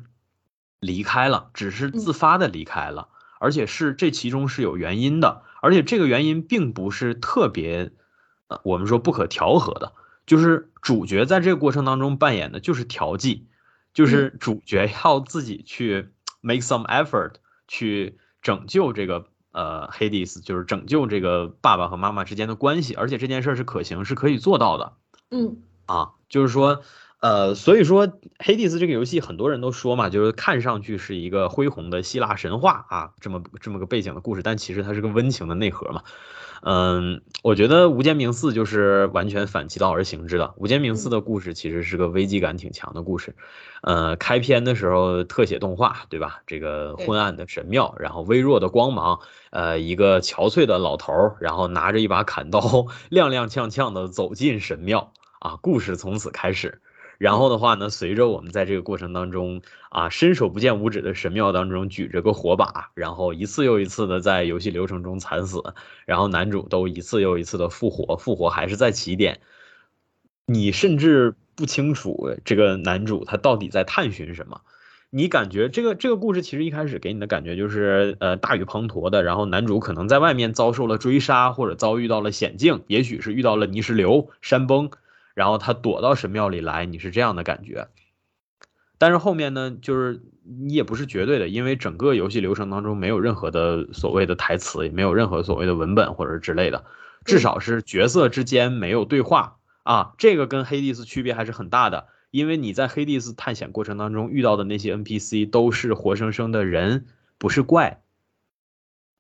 离开了，只是自发的离开了，而且是这其中是有原因的，而且这个原因并不是特别，呃，我们说不可调和的，就是主角在这个过程当中扮演的就是调剂，就是主角要自己去 make some effort 去拯救这个。呃，黑迪斯就是拯救这个爸爸和妈妈之间的关系，而且这件事是可行，是可以做到的。嗯，啊，就是说，呃，所以说黑迪斯这个游戏很多人都说嘛，就是看上去是一个恢宏的希腊神话啊，这么这么个背景的故事，但其实它是个温情的内核嘛。嗯，我觉得《无间冥寺》就是完全反其道而行之的。《无间冥寺》的故事其实是个危机感挺强的故事。呃，开篇的时候特写动画，对吧？这个昏暗的神庙，然后微弱的光芒，呃，一个憔悴的老头儿，然后拿着一把砍刀，踉踉跄跄的走进神庙啊，故事从此开始。然后的话呢，随着我们在这个过程当中啊，伸手不见五指的神庙当中举着个火把，然后一次又一次的在游戏流程中惨死，然后男主都一次又一次的复活，复活还是在起点，你甚至不清楚这个男主他到底在探寻什么，你感觉这个这个故事其实一开始给你的感觉就是呃大雨滂沱的，然后男主可能在外面遭受了追杀或者遭遇到了险境，也许是遇到了泥石流、山崩，然后他躲到神庙里来，你是这样的感觉。但是后面呢，就是你也不是绝对的，因为整个游戏流程当中没有任何的所谓的台词，也没有任何所谓的文本或者之类的，至少是角色之间没有对话啊，这个跟黑帝斯区别还是很大的。因为你在黑帝斯探险过程当中遇到的那些 NPC 都是活生生的人，不是怪，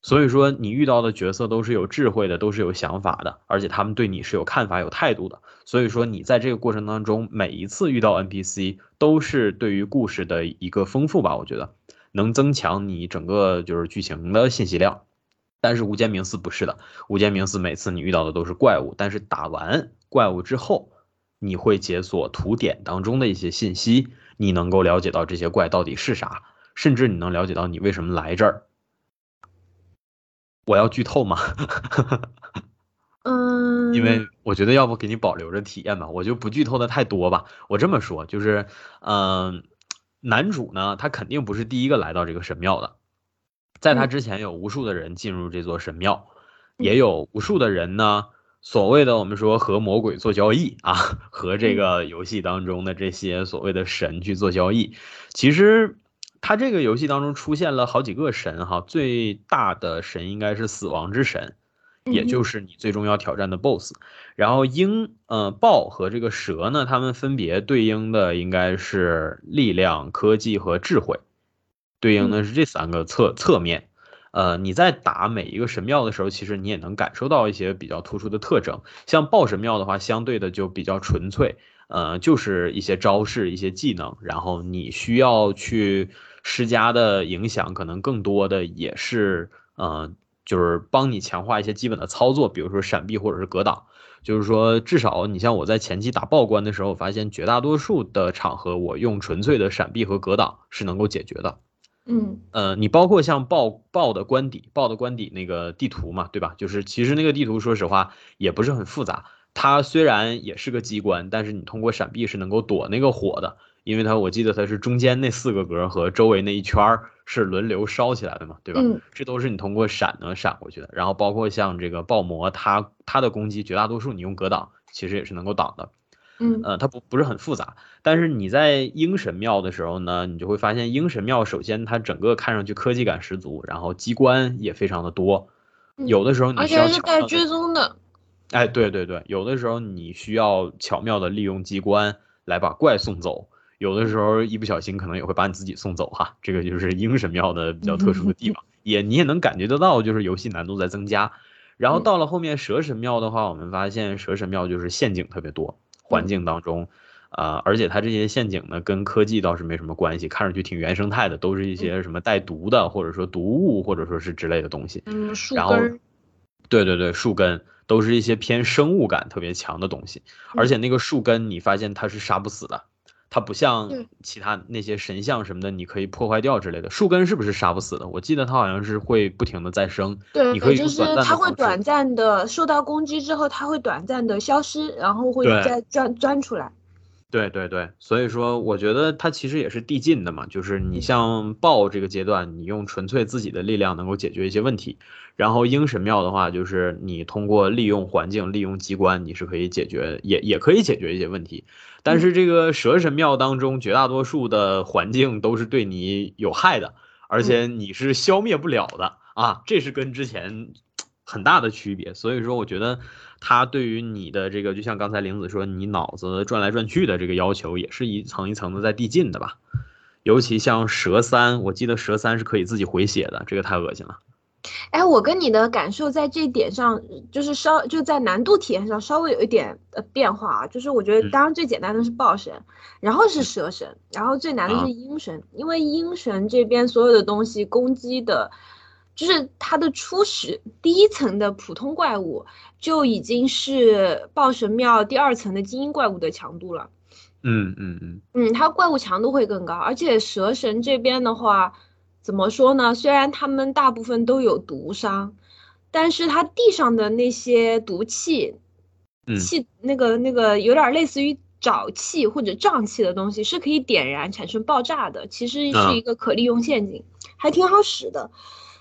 所以说你遇到的角色都是有智慧的，都是有想法的，而且他们对你是有看法、有态度的。所以说你在这个过程当中，每一次遇到 NPC 都是对于故事的一个丰富吧，我觉得能增强你整个就是剧情的信息量。但是无间冥寺不是的，无间冥寺每次你遇到的都是怪物，但是打完怪物之后。你会解锁图典当中的一些信息，你能够了解到这些怪到底是啥，甚至你能了解到你为什么来这儿。我要剧透吗？嗯，因为我觉得要不给你保留着体验吧，我就不剧透的太多吧。我这么说就是，嗯，男主呢，他肯定不是第一个来到这个神庙的，在他之前有无数的人进入这座神庙，也有无数的人呢。所谓的我们说和魔鬼做交易啊，和这个游戏当中的这些所谓的神去做交易，其实他这个游戏当中出现了好几个神哈，最大的神应该是死亡之神，也就是你最终要挑战的 BOSS。然后鹰、呃豹和这个蛇呢，它们分别对应的应该是力量、科技和智慧，对应的是这三个侧侧面。呃，你在打每一个神庙的时候，其实你也能感受到一些比较突出的特征。像豹神庙的话，相对的就比较纯粹，呃，就是一些招式、一些技能，然后你需要去施加的影响，可能更多的也是，呃，就是帮你强化一些基本的操作，比如说闪避或者是格挡。就是说，至少你像我在前期打爆关的时候，我发现绝大多数的场合，我用纯粹的闪避和格挡是能够解决的。嗯，呃，你包括像报报的官邸，报的官邸那个地图嘛，对吧？就是其实那个地图，说实话也不是很复杂。它虽然也是个机关，但是你通过闪避是能够躲那个火的，因为它我记得它是中间那四个格和周围那一圈儿是轮流烧起来的嘛，对吧？嗯，这都是你通过闪能闪过去的。然后包括像这个爆魔，它它的攻击绝大多数你用格挡其实也是能够挡的。嗯，呃，它不不是很复杂，但是你在鹰神庙的时候呢，你就会发现鹰神庙首先它整个看上去科技感十足，然后机关也非常的多，有的时候你需要是带追踪的，哎，对对对，有的时候你需要巧妙的利用机关来把怪送走，有的时候一不小心可能也会把你自己送走哈，这个就是鹰神庙的比较特殊的地方，也你也能感觉得到，就是游戏难度在增加，然后到了后面蛇神庙的话，我们发现蛇神庙就是陷阱特别多。环境当中，啊，而且它这些陷阱呢，跟科技倒是没什么关系，看上去挺原生态的，都是一些什么带毒的，或者说毒物，或者说是之类的东西。嗯，树根。对对对，树根都是一些偏生物感特别强的东西，而且那个树根你发现它是杀不死的，它不像其他那些神像什么的，你可以破坏掉之类的。树根是不是杀不死的？我记得它好像是会不停的再生。对，你可以就是它会短暂的受到攻击之后，它会短暂的消失，然后会再钻钻出来。对对对，所以说我觉得它其实也是递进的嘛，就是你像豹这个阶段，你用纯粹自己的力量能够解决一些问题，然后鹰神庙的话，就是你通过利用环境、利用机关，你是可以解决，也也可以解决一些问题。但是这个蛇神庙当中，绝大多数的环境都是对你有害的，而且你是消灭不了的啊，这是跟之前很大的区别。所以说，我觉得。它对于你的这个，就像刚才玲子说，你脑子转来转去的这个要求，也是一层一层的在递进的吧。尤其像蛇三，我记得蛇三是可以自己回血的，这个太恶心了。哎，我跟你的感受在这一点上，就是稍就在难度体验上稍微有一点呃变化啊。就是我觉得，当然最简单的是豹神，然后是蛇神，然后最难的是鹰神，因为鹰神这边所有的东西攻击的。就是它的初始第一层的普通怪物就已经是暴神庙第二层的精英怪物的强度了。嗯嗯嗯嗯，它怪物强度会更高，而且蛇神这边的话，怎么说呢？虽然他们大部分都有毒伤，但是它地上的那些毒气，气那个那个有点类似于沼气或者瘴气的东西是可以点燃产生爆炸的，其实是一个可利用陷阱，还挺好使的。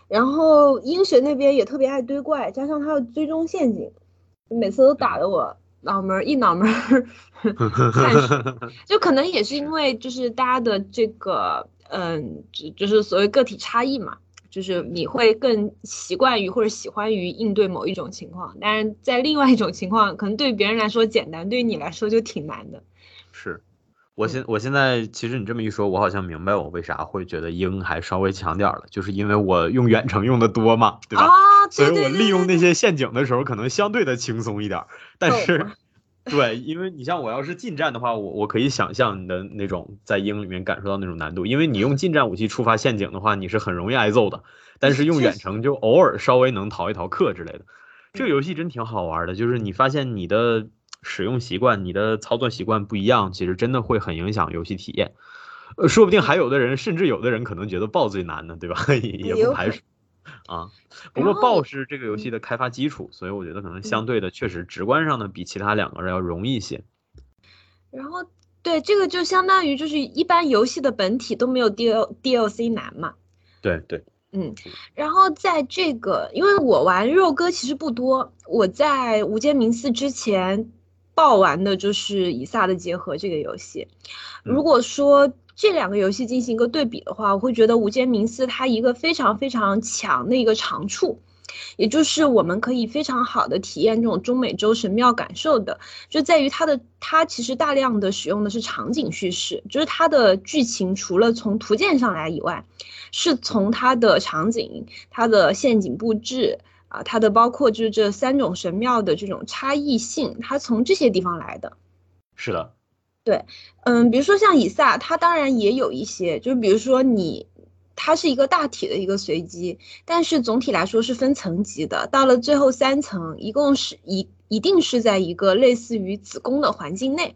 然后鹰神那边也特别爱堆怪，加上他的追踪陷阱，每次都打得我脑门一脑门。就可能也是因为就是大家的这个嗯，就就是所谓个体差异嘛。就是你会更习惯于或者喜欢于应对某一种情况，但是在另外一种情况，可能对别人来说简单，对于你来说就挺难的。是，我现我现在其实你这么一说，我好像明白我为啥会觉得鹰还稍微强点了，就是因为我用远程用的多嘛，对吧？啊，所以我利用那些陷阱的时候，可能相对的轻松一点，但是。对，因为你像我要是近战的话，我我可以想象你的那种在鹰里面感受到那种难度，因为你用近战武器触发陷阱的话，你是很容易挨揍的。但是用远程就偶尔稍微能逃一逃课之类的。这个游戏真挺好玩的，就是你发现你的使用习惯、你的操作习惯不一样，其实真的会很影响游戏体验。呃，说不定还有的人，甚至有的人可能觉得爆最难呢，对吧？也不排除。啊，不过爆是这个游戏的开发基础，所以我觉得可能相对的确实直观上呢比其他两个人要容易一些。然后对这个就相当于就是一般游戏的本体都没有 D L D L C 难嘛。对对，嗯，然后在这个因为我玩肉鸽其实不多，我在无间冥寺之前爆玩的就是以撒的结合这个游戏。如果说这两个游戏进行一个对比的话，我会觉得《无间冥思》它一个非常非常强的一个长处，也就是我们可以非常好的体验这种中美洲神庙感受的，就在于它的它其实大量的使用的是场景叙事，就是它的剧情除了从图鉴上来以外，是从它的场景、它的陷阱布置啊、它的包括就是这三种神庙的这种差异性，它从这些地方来的。是的。对，嗯，比如说像以撒，它当然也有一些，就是比如说你，它是一个大体的一个随机，但是总体来说是分层级的。到了最后三层，一共是一一定是在一个类似于子宫的环境内，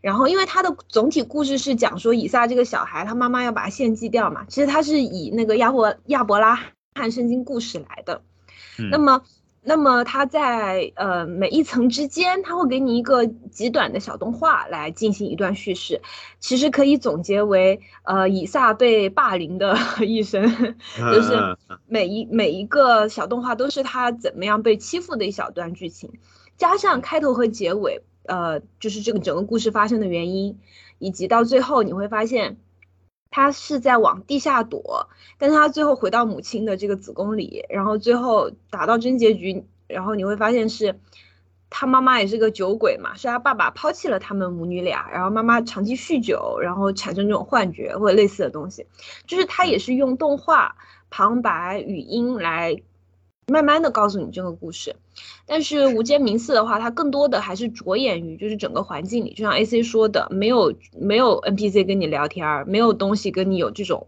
然后因为它的总体故事是讲说以撒这个小孩，他妈妈要把他献祭掉嘛，其实它是以那个亚伯亚伯拉罕圣经故事来的，那么。那么它在呃每一层之间，它会给你一个极短的小动画来进行一段叙事，其实可以总结为呃以撒被霸凌的 一生，就是每一每一个小动画都是他怎么样被欺负的一小段剧情，加上开头和结尾，呃就是这个整个故事发生的原因，以及到最后你会发现。他是在往地下躲，但是他最后回到母亲的这个子宫里，然后最后达到真结局，然后你会发现是，他妈妈也是个酒鬼嘛，是他爸爸抛弃了他们母女俩，然后妈妈长期酗酒，然后产生这种幻觉或者类似的东西，就是他也是用动画旁白语音来。慢慢的告诉你这个故事，但是无间冥寺的话，它更多的还是着眼于就是整个环境里，就像 A C 说的，没有没有 N P C 跟你聊天，没有东西跟你有这种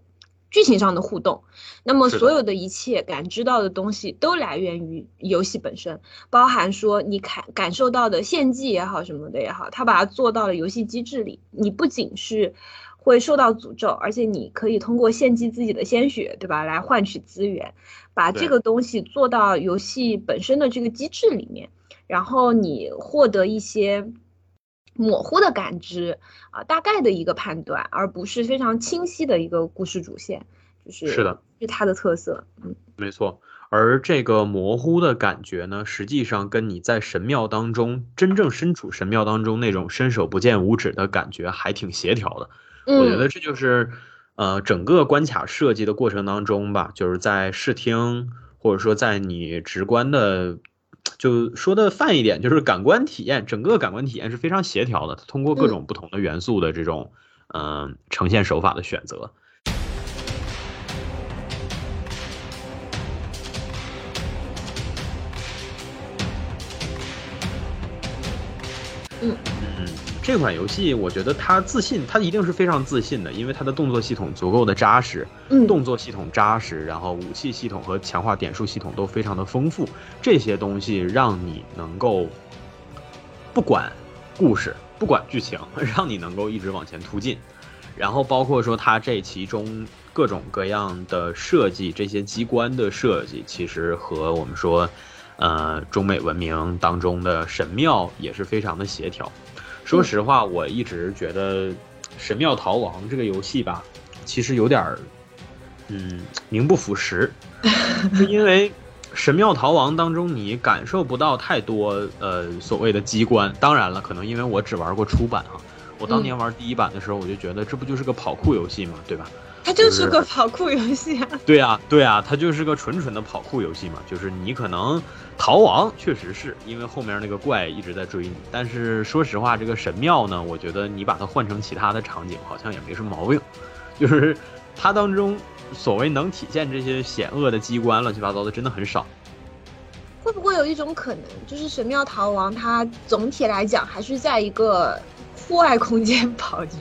剧情上的互动，那么所有的一切感知到的东西都来源于游戏本身，包含说你感感受到的献祭也好什么的也好，它把它做到了游戏机制里，你不仅是。会受到诅咒，而且你可以通过献祭自己的鲜血，对吧，来换取资源，把这个东西做到游戏本身的这个机制里面，然后你获得一些模糊的感知啊，大概的一个判断，而不是非常清晰的一个故事主线，就是是的，是它的特色，嗯，没错。而这个模糊的感觉呢，实际上跟你在神庙当中真正身处神庙当中那种伸手不见五指的感觉还挺协调的。我觉得这就是，呃，整个关卡设计的过程当中吧，就是在视听或者说在你直观的，就说的泛一点，就是感官体验，整个感官体验是非常协调的。通过各种不同的元素的这种，嗯，呈现手法的选择。嗯。这款游戏，我觉得它自信，它一定是非常自信的，因为它的动作系统足够的扎实，嗯，动作系统扎实，然后武器系统和强化点数系统都非常的丰富，这些东西让你能够不管故事，不管剧情，让你能够一直往前突进，然后包括说它这其中各种各样的设计，这些机关的设计，其实和我们说，呃，中美文明当中的神庙也是非常的协调。说实话，我一直觉得《神庙逃亡》这个游戏吧，其实有点儿，嗯，名不副实，是因为。神庙逃亡当中，你感受不到太多呃所谓的机关。当然了，可能因为我只玩过初版啊，我当年玩第一版的时候，我就觉得这不就是个跑酷游戏嘛？对吧？它就是个跑酷游戏啊。对啊，对啊，它就是个纯纯的跑酷游戏嘛。就是你可能逃亡，确实是因为后面那个怪一直在追你。但是说实话，这个神庙呢，我觉得你把它换成其他的场景，好像也没什么毛病。就是它当中。所谓能体现这些险恶的机关，乱七八糟的真的很少。会不会有一种可能，就是神庙逃亡它总体来讲还是在一个户外空间 跑着？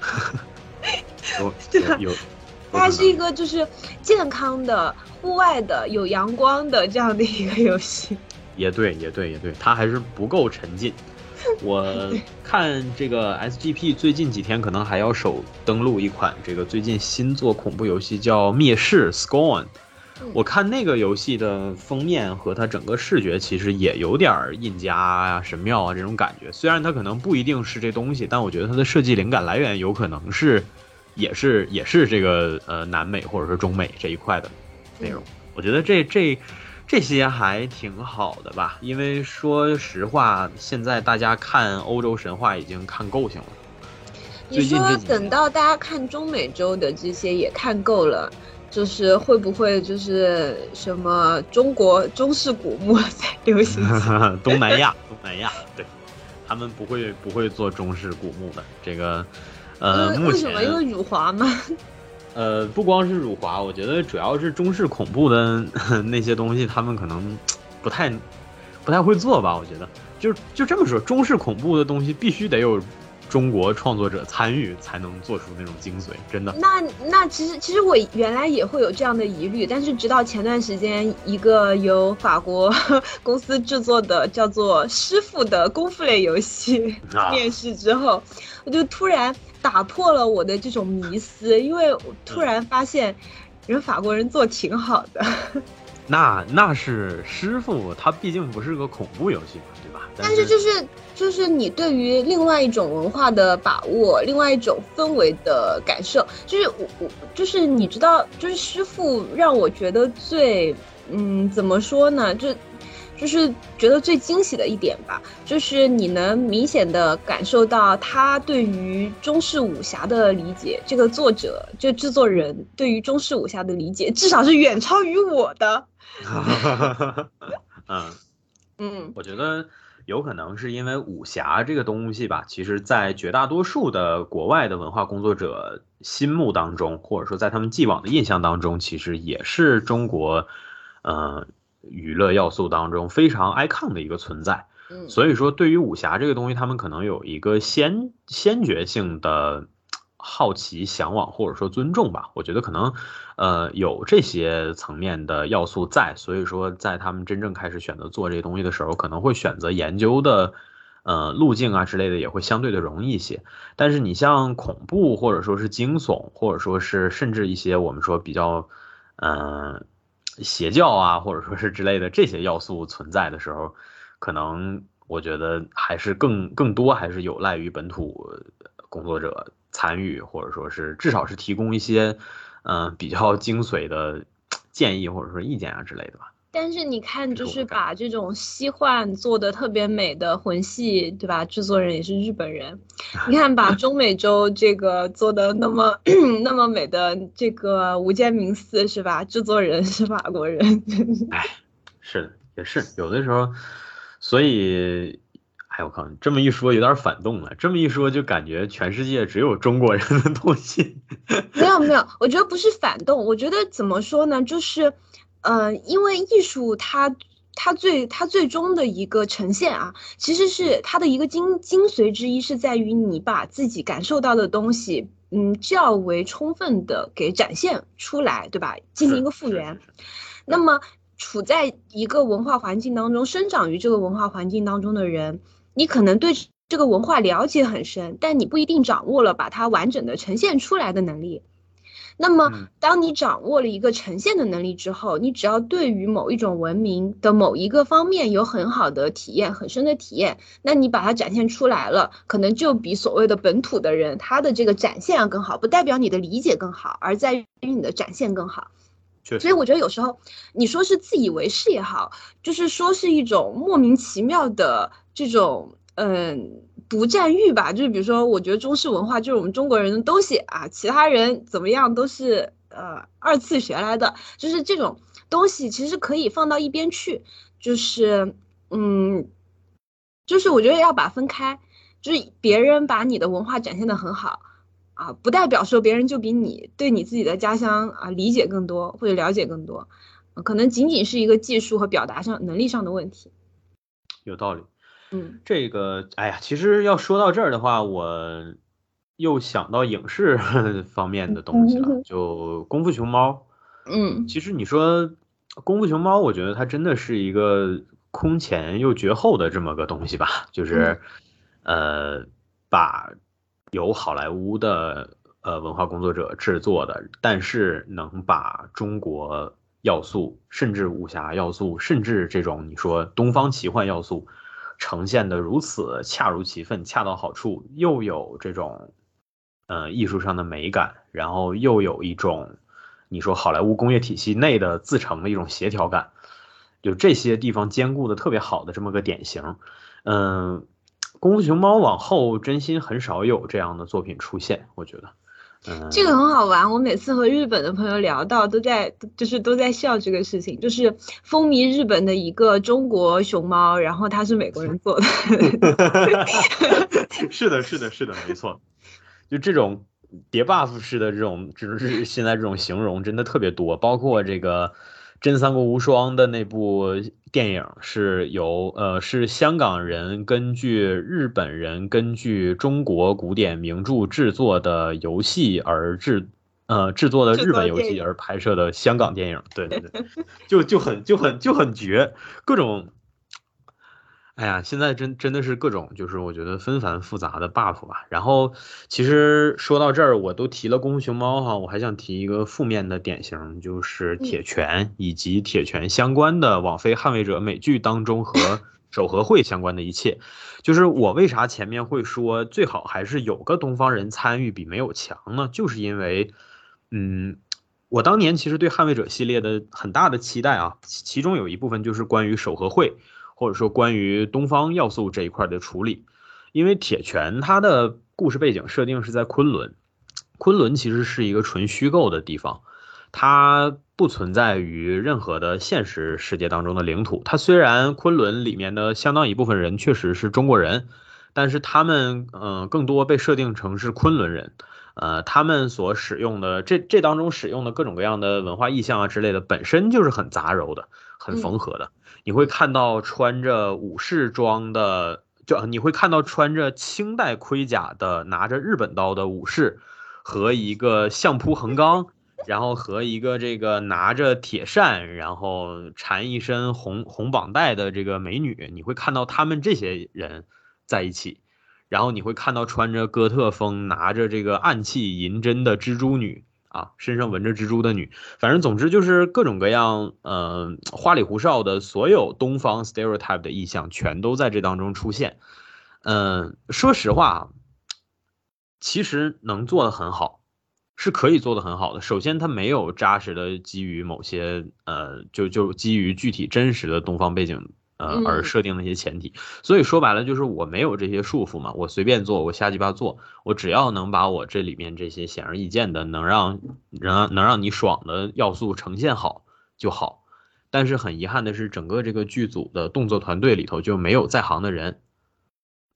对吧？有，它是一个就是健康的户外的有阳光的这样的一个游戏。也对，也对，也对，它还是不够沉浸。我 看这个 SGP 最近几天可能还要首登录一款这个最近新作恐怖游戏叫灭世 Scorn。我看那个游戏的封面和它整个视觉其实也有点印加啊、神庙啊这种感觉。虽然它可能不一定是这东西，但我觉得它的设计灵感来源有可能是，也是也是这个呃南美或者是中美这一块的内容。我觉得这这。这些还挺好的吧，因为说实话，现在大家看欧洲神话已经看够性了。你说等到大家看中美洲的这些也看够了，就是会不会就是什么中国中式古墓在流行？东南亚，东南亚，对，他们不会不会做中式古墓的。这个，呃，为什么？因为辱华吗？呃，不光是辱华，我觉得主要是中式恐怖的 那些东西，他们可能不太不太会做吧。我觉得，就就这么说，中式恐怖的东西必须得有中国创作者参与，才能做出那种精髓。真的。那那其实其实我原来也会有这样的疑虑，但是直到前段时间，一个由法国 公司制作的叫做《师傅》的功夫类游戏面世之后，我就突然。打破了我的这种迷思，因为突然发现，人法国人做挺好的。那那是师傅，他毕竟不是个恐怖游戏嘛，对吧？但是就是就是你对于另外一种文化的把握，另外一种氛围的感受，就是我我就是你知道，就是师傅让我觉得最嗯怎么说呢，就。就是觉得最惊喜的一点吧，就是你能明显的感受到他对于中式武侠的理解，这个作者就制作人对于中式武侠的理解，至少是远超于我的。嗯。嗯，我觉得有可能是因为武侠这个东西吧，其实，在绝大多数的国外的文化工作者心目当中，或者说在他们既往的印象当中，其实也是中国，嗯。娱乐要素当中非常 icon 的一个存在，所以说对于武侠这个东西，他们可能有一个先先决性的好奇、向往或者说尊重吧。我觉得可能呃有这些层面的要素在，所以说在他们真正开始选择做这些东西的时候，可能会选择研究的呃路径啊之类的也会相对的容易一些。但是你像恐怖或者说是惊悚，或者说是甚至一些我们说比较嗯。邪教啊，或者说是之类的这些要素存在的时候，可能我觉得还是更更多还是有赖于本土工作者参与，或者说是至少是提供一些嗯比较精髓的建议或者说意见啊之类的吧。但是你看，就是把这种西幻做的特别美的魂系，对吧？制作人也是日本人。你看，把中美洲这个做的那么 那么美的这个无间冥寺，是吧？制作人是法国人。哎，是的，也是有的时候。所以，哎，我靠，这么一说有点反动了。这么一说，就感觉全世界只有中国人的东西。没有没有，我觉得不是反动。我觉得怎么说呢？就是。嗯，因为艺术它它最它最终的一个呈现啊，其实是它的一个精精髓之一，是在于你把自己感受到的东西，嗯，较为充分的给展现出来，对吧？进行一个复原。那么，处在一个文化环境当中，生长于这个文化环境当中的人，你可能对这个文化了解很深，但你不一定掌握了把它完整的呈现出来的能力。那么，当你掌握了一个呈现的能力之后，你只要对于某一种文明的某一个方面有很好的体验、很深的体验，那你把它展现出来了，可能就比所谓的本土的人他的这个展现要更好，不代表你的理解更好，而在于你的展现更好。所以我觉得有时候你说是自以为是也好，就是说是一种莫名其妙的这种嗯独占欲吧。就是比如说，我觉得中式文化就是我们中国人的东西啊，其他人怎么样都是呃二次学来的。就是这种东西其实可以放到一边去，就是嗯，就是我觉得要把分开，就是别人把你的文化展现的很好。啊，不代表说别人就比你对你自己的家乡啊理解更多或者了解更多，可能仅仅是一个技术和表达上能力上的问题。有道理，嗯，这个，哎呀，其实要说到这儿的话，我又想到影视 方面的东西了，就《功夫熊猫》。嗯，其实你说《功夫熊猫》，我觉得它真的是一个空前又绝后的这么个东西吧，就是，呃，把。由好莱坞的呃文化工作者制作的，但是能把中国要素，甚至武侠要素，甚至这种你说东方奇幻要素，呈现的如此恰如其分、恰到好处，又有这种呃艺术上的美感，然后又有一种你说好莱坞工业体系内的自成的一种协调感，就这些地方兼顾的特别好的这么个典型，嗯。功夫熊猫往后真心很少有这样的作品出现，我觉得，嗯，这个很好玩。我每次和日本的朋友聊到，都在就是都在笑这个事情，就是风靡日本的一个中国熊猫，然后它是美国人做的。是的，是的，是的，没错。就这种叠 buff 式的这种，就是现在这种形容真的特别多，包括这个。《真三国无双》的那部电影是由呃是香港人根据日本人根据中国古典名著制作的游戏而制呃制作的日本游戏而拍摄的香港电影，对对对，就就很就很就很绝，各种。哎呀，现在真真的是各种，就是我觉得纷繁复杂的 buff 吧。然后，其实说到这儿，我都提了功夫熊猫哈，我还想提一个负面的典型，就是铁拳以及铁拳相关的网飞捍卫者美剧当中和 手和会相关的一切。就是我为啥前面会说最好还是有个东方人参与比没有强呢？就是因为，嗯，我当年其实对捍卫者系列的很大的期待啊，其中有一部分就是关于手和会。或者说关于东方要素这一块的处理，因为铁拳它的故事背景设定是在昆仑，昆仑其实是一个纯虚构的地方，它不存在于任何的现实世界当中的领土。它虽然昆仑里面的相当一部分人确实是中国人，但是他们嗯更多被设定成是昆仑人，呃，他们所使用的这这当中使用的各种各样的文化意象啊之类的，本身就是很杂糅的，很缝合的。你会看到穿着武士装的，就你会看到穿着清代盔甲的拿着日本刀的武士，和一个相扑横纲，然后和一个这个拿着铁扇，然后缠一身红红绑带的这个美女，你会看到他们这些人在一起，然后你会看到穿着哥特风拿着这个暗器银针的蜘蛛女。啊，身上纹着蜘蛛的女，反正总之就是各种各样，嗯，花里胡哨的所有东方 stereotype 的意象全都在这当中出现。嗯，说实话，其实能做的很好，是可以做的很好的。首先，它没有扎实的基于某些，呃，就就基于具体真实的东方背景。呃，而设定那些前提，所以说白了就是我没有这些束缚嘛，我随便做，我瞎鸡巴做，我只要能把我这里面这些显而易见的能让能能让你爽的要素呈现好就好。但是很遗憾的是，整个这个剧组的动作团队里头就没有在行的人，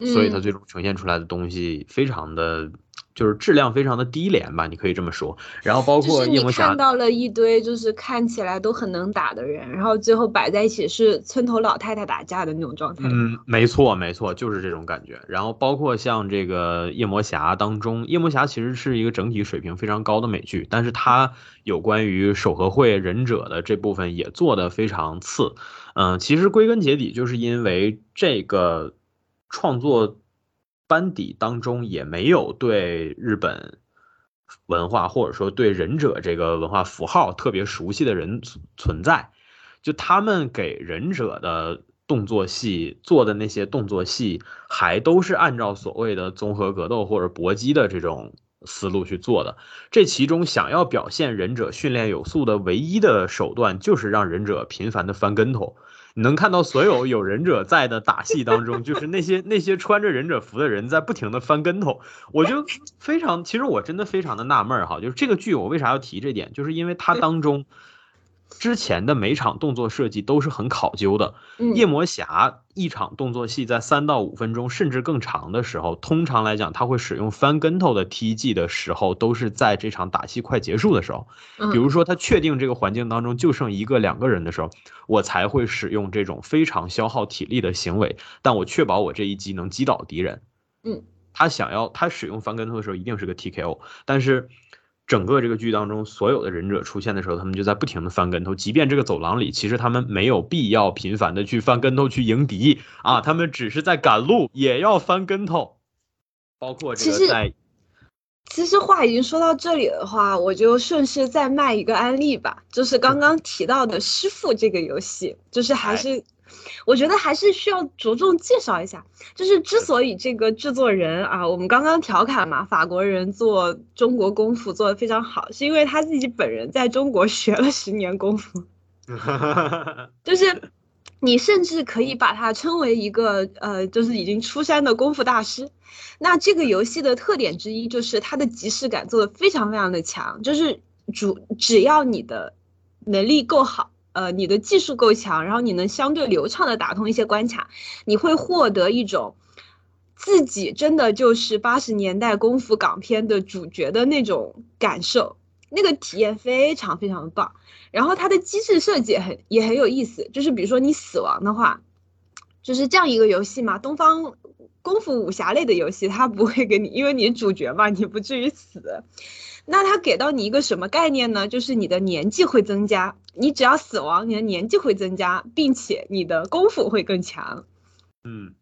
所以他最终呈现出来的东西非常的。就是质量非常的低廉吧，你可以这么说。然后包括你看到了一堆就是看起来都很能打的人，然后最后摆在一起是村头老太太打架的那种状态。嗯，没错没错，就是这种感觉。然后包括像这个夜魔侠当中，夜魔侠其实是一个整体水平非常高的美剧，但是它有关于手和会忍者的这部分也做的非常次。嗯，其实归根结底就是因为这个创作。班底当中也没有对日本文化或者说对忍者这个文化符号特别熟悉的人存在，就他们给忍者的动作戏做的那些动作戏，还都是按照所谓的综合格斗或者搏击的这种思路去做的。这其中想要表现忍者训练有素的唯一的手段，就是让忍者频繁的翻跟头。能看到所有有忍者在的打戏当中，就是那些那些穿着忍者服的人在不停的翻跟头，我就非常，其实我真的非常的纳闷儿哈，就是这个剧我为啥要提这点，就是因为它当中。之前的每场动作设计都是很考究的。夜魔侠一场动作戏在三到五分钟甚至更长的时候，通常来讲，他会使用翻跟头的 T G 的时候，都是在这场打戏快结束的时候。比如说，他确定这个环境当中就剩一个两个人的时候，我才会使用这种非常消耗体力的行为，但我确保我这一击能击倒敌人。嗯，他想要他使用翻跟头的时候，一定是个 TKO，但是。整个这个剧当中，所有的忍者出现的时候，他们就在不停的翻跟头。即便这个走廊里，其实他们没有必要频繁的去翻跟头去迎敌啊，他们只是在赶路也要翻跟头。包括这个在，其实话已经说到这里的话，我就顺势再卖一个案例吧，就是刚刚提到的师傅这个游戏，就是还是。我觉得还是需要着重介绍一下，就是之所以这个制作人啊，我们刚刚调侃嘛，法国人做中国功夫做的非常好，是因为他自己本人在中国 学了十年功夫，就是你甚至可以把他称为一个呃，就是已经出山的功夫大师。那这个游戏的特点之一就是它的即视感做的非常非常的强，就是主只要你的能力够好。呃，你的技术够强，然后你能相对流畅的打通一些关卡，你会获得一种自己真的就是八十年代功夫港片的主角的那种感受，那个体验非常非常的棒。然后它的机制设计也很也很有意思，就是比如说你死亡的话，就是这样一个游戏嘛，东方功夫武侠类的游戏，它不会给你，因为你主角嘛，你不至于死。那它给到你一个什么概念呢？就是你的年纪会增加，你只要死亡，你的年纪会增加，并且你的功夫会更强。嗯，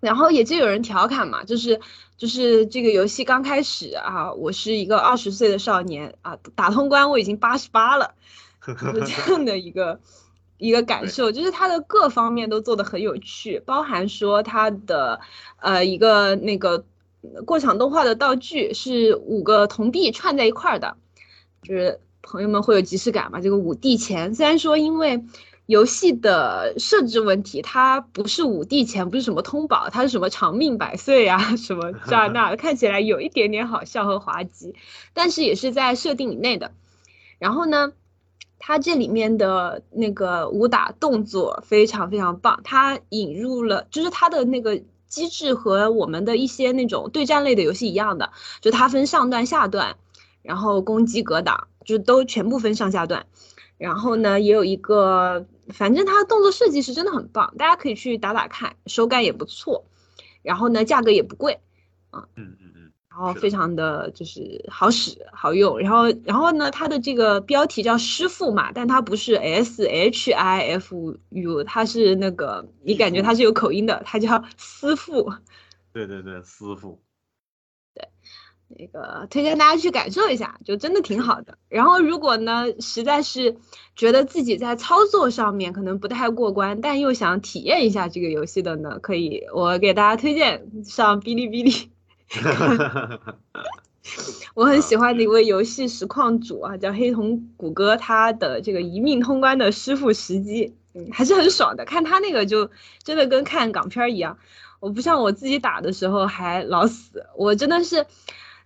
然后也就有人调侃嘛，就是就是这个游戏刚开始啊，我是一个二十岁的少年啊，打通关我已经八十八了，就这样的一个一个感受，就是它的各方面都做的很有趣，包含说它的呃一个那个。过场动画的道具是五个铜币串在一块儿的，就是朋友们会有即视感嘛？这个五帝钱虽然说因为游戏的设置问题，它不是五帝钱，不是什么通宝，它是什么长命百岁啊，什么这那，看起来有一点点好笑和滑稽，但是也是在设定以内的。然后呢，它这里面的那个武打动作非常非常棒，它引入了就是它的那个。机制和我们的一些那种对战类的游戏一样的，就它分上段下段，然后攻击格挡，就都全部分上下段。然后呢，也有一个，反正它的动作设计是真的很棒，大家可以去打打看，手感也不错。然后呢，价格也不贵，啊嗯嗯嗯。然后非常的就是好使好用，然后然后呢，它的这个标题叫师傅嘛，但它不是 S H I F U，它是那个你感觉它是有口音的，它叫师傅。对对对，师傅。对，那个推荐大家去感受一下，就真的挺好的。然后如果呢，实在是觉得自己在操作上面可能不太过关，但又想体验一下这个游戏的呢，可以我给大家推荐上哔哩哔哩。我很喜欢的一位游戏实况主啊，叫黑瞳谷歌，他的这个一命通关的师傅时机，嗯，还是很爽的。看他那个就真的跟看港片一样。我不像我自己打的时候还老死，我真的是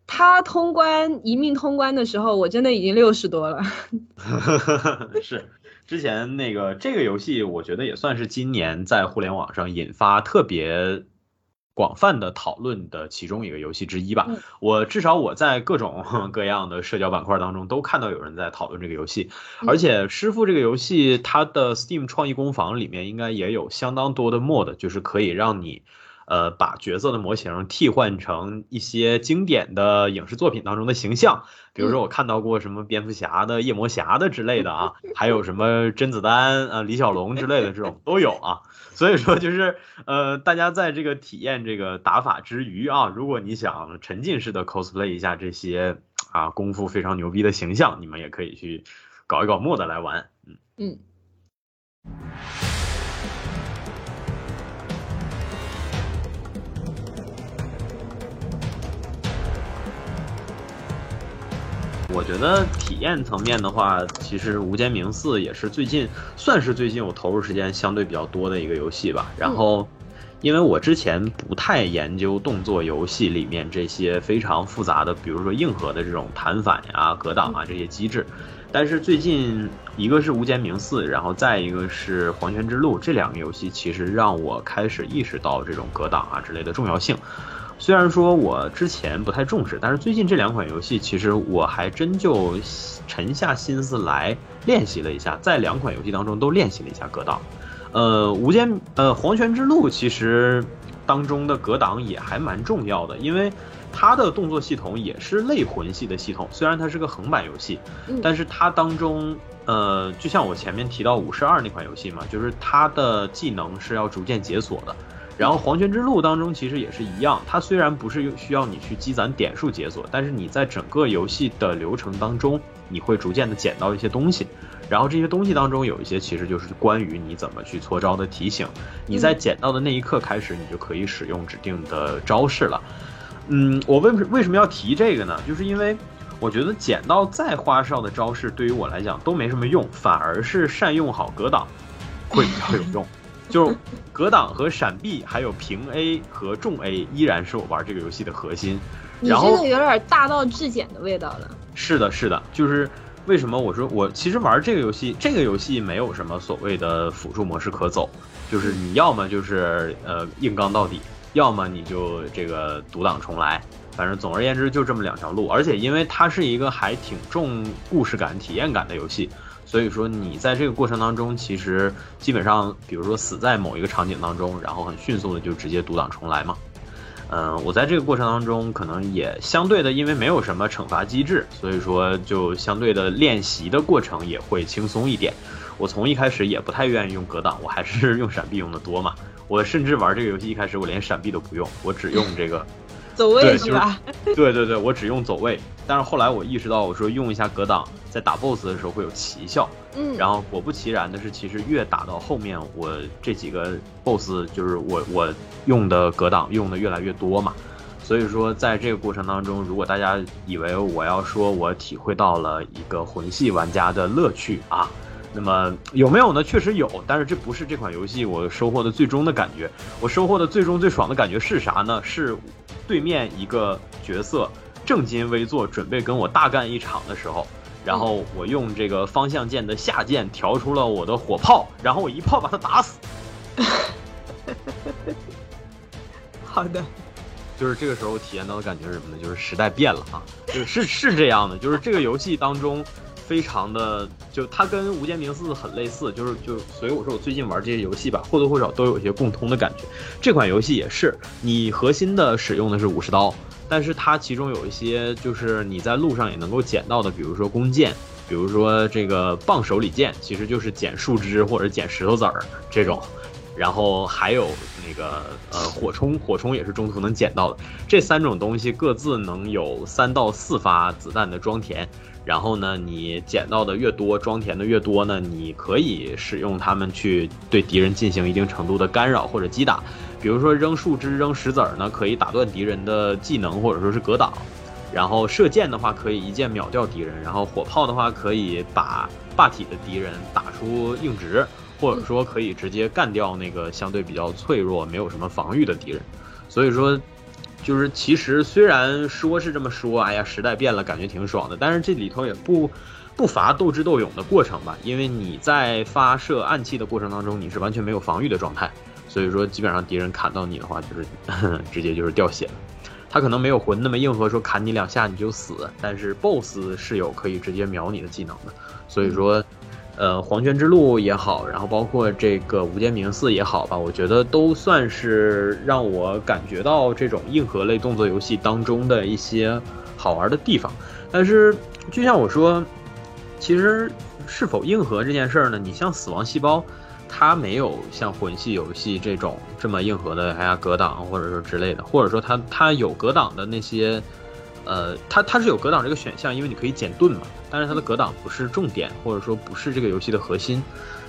他通关一命通关的时候，我真的已经六十多了。是之前那个这个游戏，我觉得也算是今年在互联网上引发特别。广泛的讨论的其中一个游戏之一吧，我至少我在各种 各样的社交板块当中都看到有人在讨论这个游戏，而且师傅这个游戏它的 Steam 创意工坊里面应该也有相当多的 mod，就是可以让你，呃，把角色的模型替换成一些经典的影视作品当中的形象，比如说我看到过什么蝙蝠侠的、夜魔侠的之类的啊，还有什么甄子丹啊、李小龙之类的这种 都有啊。所以说，就是呃，大家在这个体验这个打法之余啊，如果你想沉浸式的 cosplay 一下这些啊功夫非常牛逼的形象，你们也可以去搞一搞 mod 来玩。嗯嗯。我觉得体验层面的话，其实《无间冥寺》也是最近算是最近我投入时间相对比较多的一个游戏吧。然后，因为我之前不太研究动作游戏里面这些非常复杂的，比如说硬核的这种弹反呀、格挡啊这些机制，但是最近一个是《无间冥寺》，然后再一个是《黄泉之路》这两个游戏，其实让我开始意识到这种格挡啊之类的重要性。虽然说我之前不太重视，但是最近这两款游戏，其实我还真就沉下心思来练习了一下，在两款游戏当中都练习了一下格挡。呃，无间呃黄泉之路其实当中的格挡也还蛮重要的，因为它的动作系统也是类魂系的系统，虽然它是个横版游戏，但是它当中呃就像我前面提到五十二那款游戏嘛，就是它的技能是要逐渐解锁的。然后黄泉之路当中其实也是一样，它虽然不是需要你去积攒点数解锁，但是你在整个游戏的流程当中，你会逐渐的捡到一些东西，然后这些东西当中有一些其实就是关于你怎么去搓招的提醒，你在捡到的那一刻开始，你就可以使用指定的招式了。嗯，我为为什么要提这个呢？就是因为我觉得捡到再花哨的招式对于我来讲都没什么用，反而是善用好格挡会比较有用。就是格挡和闪避，还有平 A 和重 A，依然是我玩这个游戏的核心。你这个有点大道至简的味道了。是的，是的，就是为什么我说我其实玩这个游戏，这个游戏没有什么所谓的辅助模式可走，就是你要么就是呃硬刚到底，要么你就这个独挡重来，反正总而言之就这么两条路。而且因为它是一个还挺重故事感、体验感的游戏。所以说，你在这个过程当中，其实基本上，比如说死在某一个场景当中，然后很迅速的就直接独挡重来嘛。嗯，我在这个过程当中，可能也相对的，因为没有什么惩罚机制，所以说就相对的练习的过程也会轻松一点。我从一开始也不太愿意用格挡，我还是 用闪避用的多嘛。我甚至玩这个游戏一开始我连闪避都不用，我只用这个。走位是吧？对对对，我只用走位。但是后来我意识到，我说用一下格挡，在打 BOSS 的时候会有奇效。嗯，然后果不其然的是，其实越打到后面，我这几个 BOSS 就是我我用的格挡用的越来越多嘛。所以说，在这个过程当中，如果大家以为我要说我体会到了一个魂系玩家的乐趣啊，那么有没有呢？确实有，但是这不是这款游戏我收获的最终的感觉。我收获的最终最爽的感觉是啥呢？是。对面一个角色正襟危坐，准备跟我大干一场的时候，然后我用这个方向键的下键调出了我的火炮，然后我一炮把他打死。好的，就是这个时候体验到的感觉是什么呢？就是时代变了啊，就是是这样的，就是这个游戏当中。非常的，就它跟《无间冥四》很类似，就是就所以我说我最近玩这些游戏吧，或多或少都有一些共通的感觉。这款游戏也是，你核心的使用的是武士刀，但是它其中有一些就是你在路上也能够捡到的，比如说弓箭，比如说这个棒手里剑，其实就是捡树枝或者捡石头子儿这种。然后还有那个呃火冲，火冲也是中途能捡到的。这三种东西各自能有三到四发子弹的装填。然后呢，你捡到的越多，装填的越多呢，你可以使用它们去对敌人进行一定程度的干扰或者击打。比如说扔树枝、扔石子儿呢，可以打断敌人的技能或者说是格挡。然后射箭的话，可以一箭秒掉敌人。然后火炮的话，可以把霸体的敌人打出硬直，或者说可以直接干掉那个相对比较脆弱、没有什么防御的敌人。所以说。就是其实虽然说是这么说，哎呀，时代变了，感觉挺爽的，但是这里头也不不乏斗智斗勇的过程吧。因为你在发射暗器的过程当中，你是完全没有防御的状态，所以说基本上敌人砍到你的话，就是 直接就是掉血了。他可能没有魂那么硬核，说砍你两下你就死，但是 BOSS 是有可以直接秒你的技能的，所以说。呃，黄泉之路也好，然后包括这个无间冥寺也好吧，我觉得都算是让我感觉到这种硬核类动作游戏当中的一些好玩的地方。但是，就像我说，其实是否硬核这件事儿呢？你像死亡细胞，它没有像魂系游戏这种这么硬核的，哎呀格挡或者说之类的，或者说它它有格挡的那些。呃，它它是有格挡这个选项，因为你可以减盾嘛，但是它的格挡不是重点，或者说不是这个游戏的核心。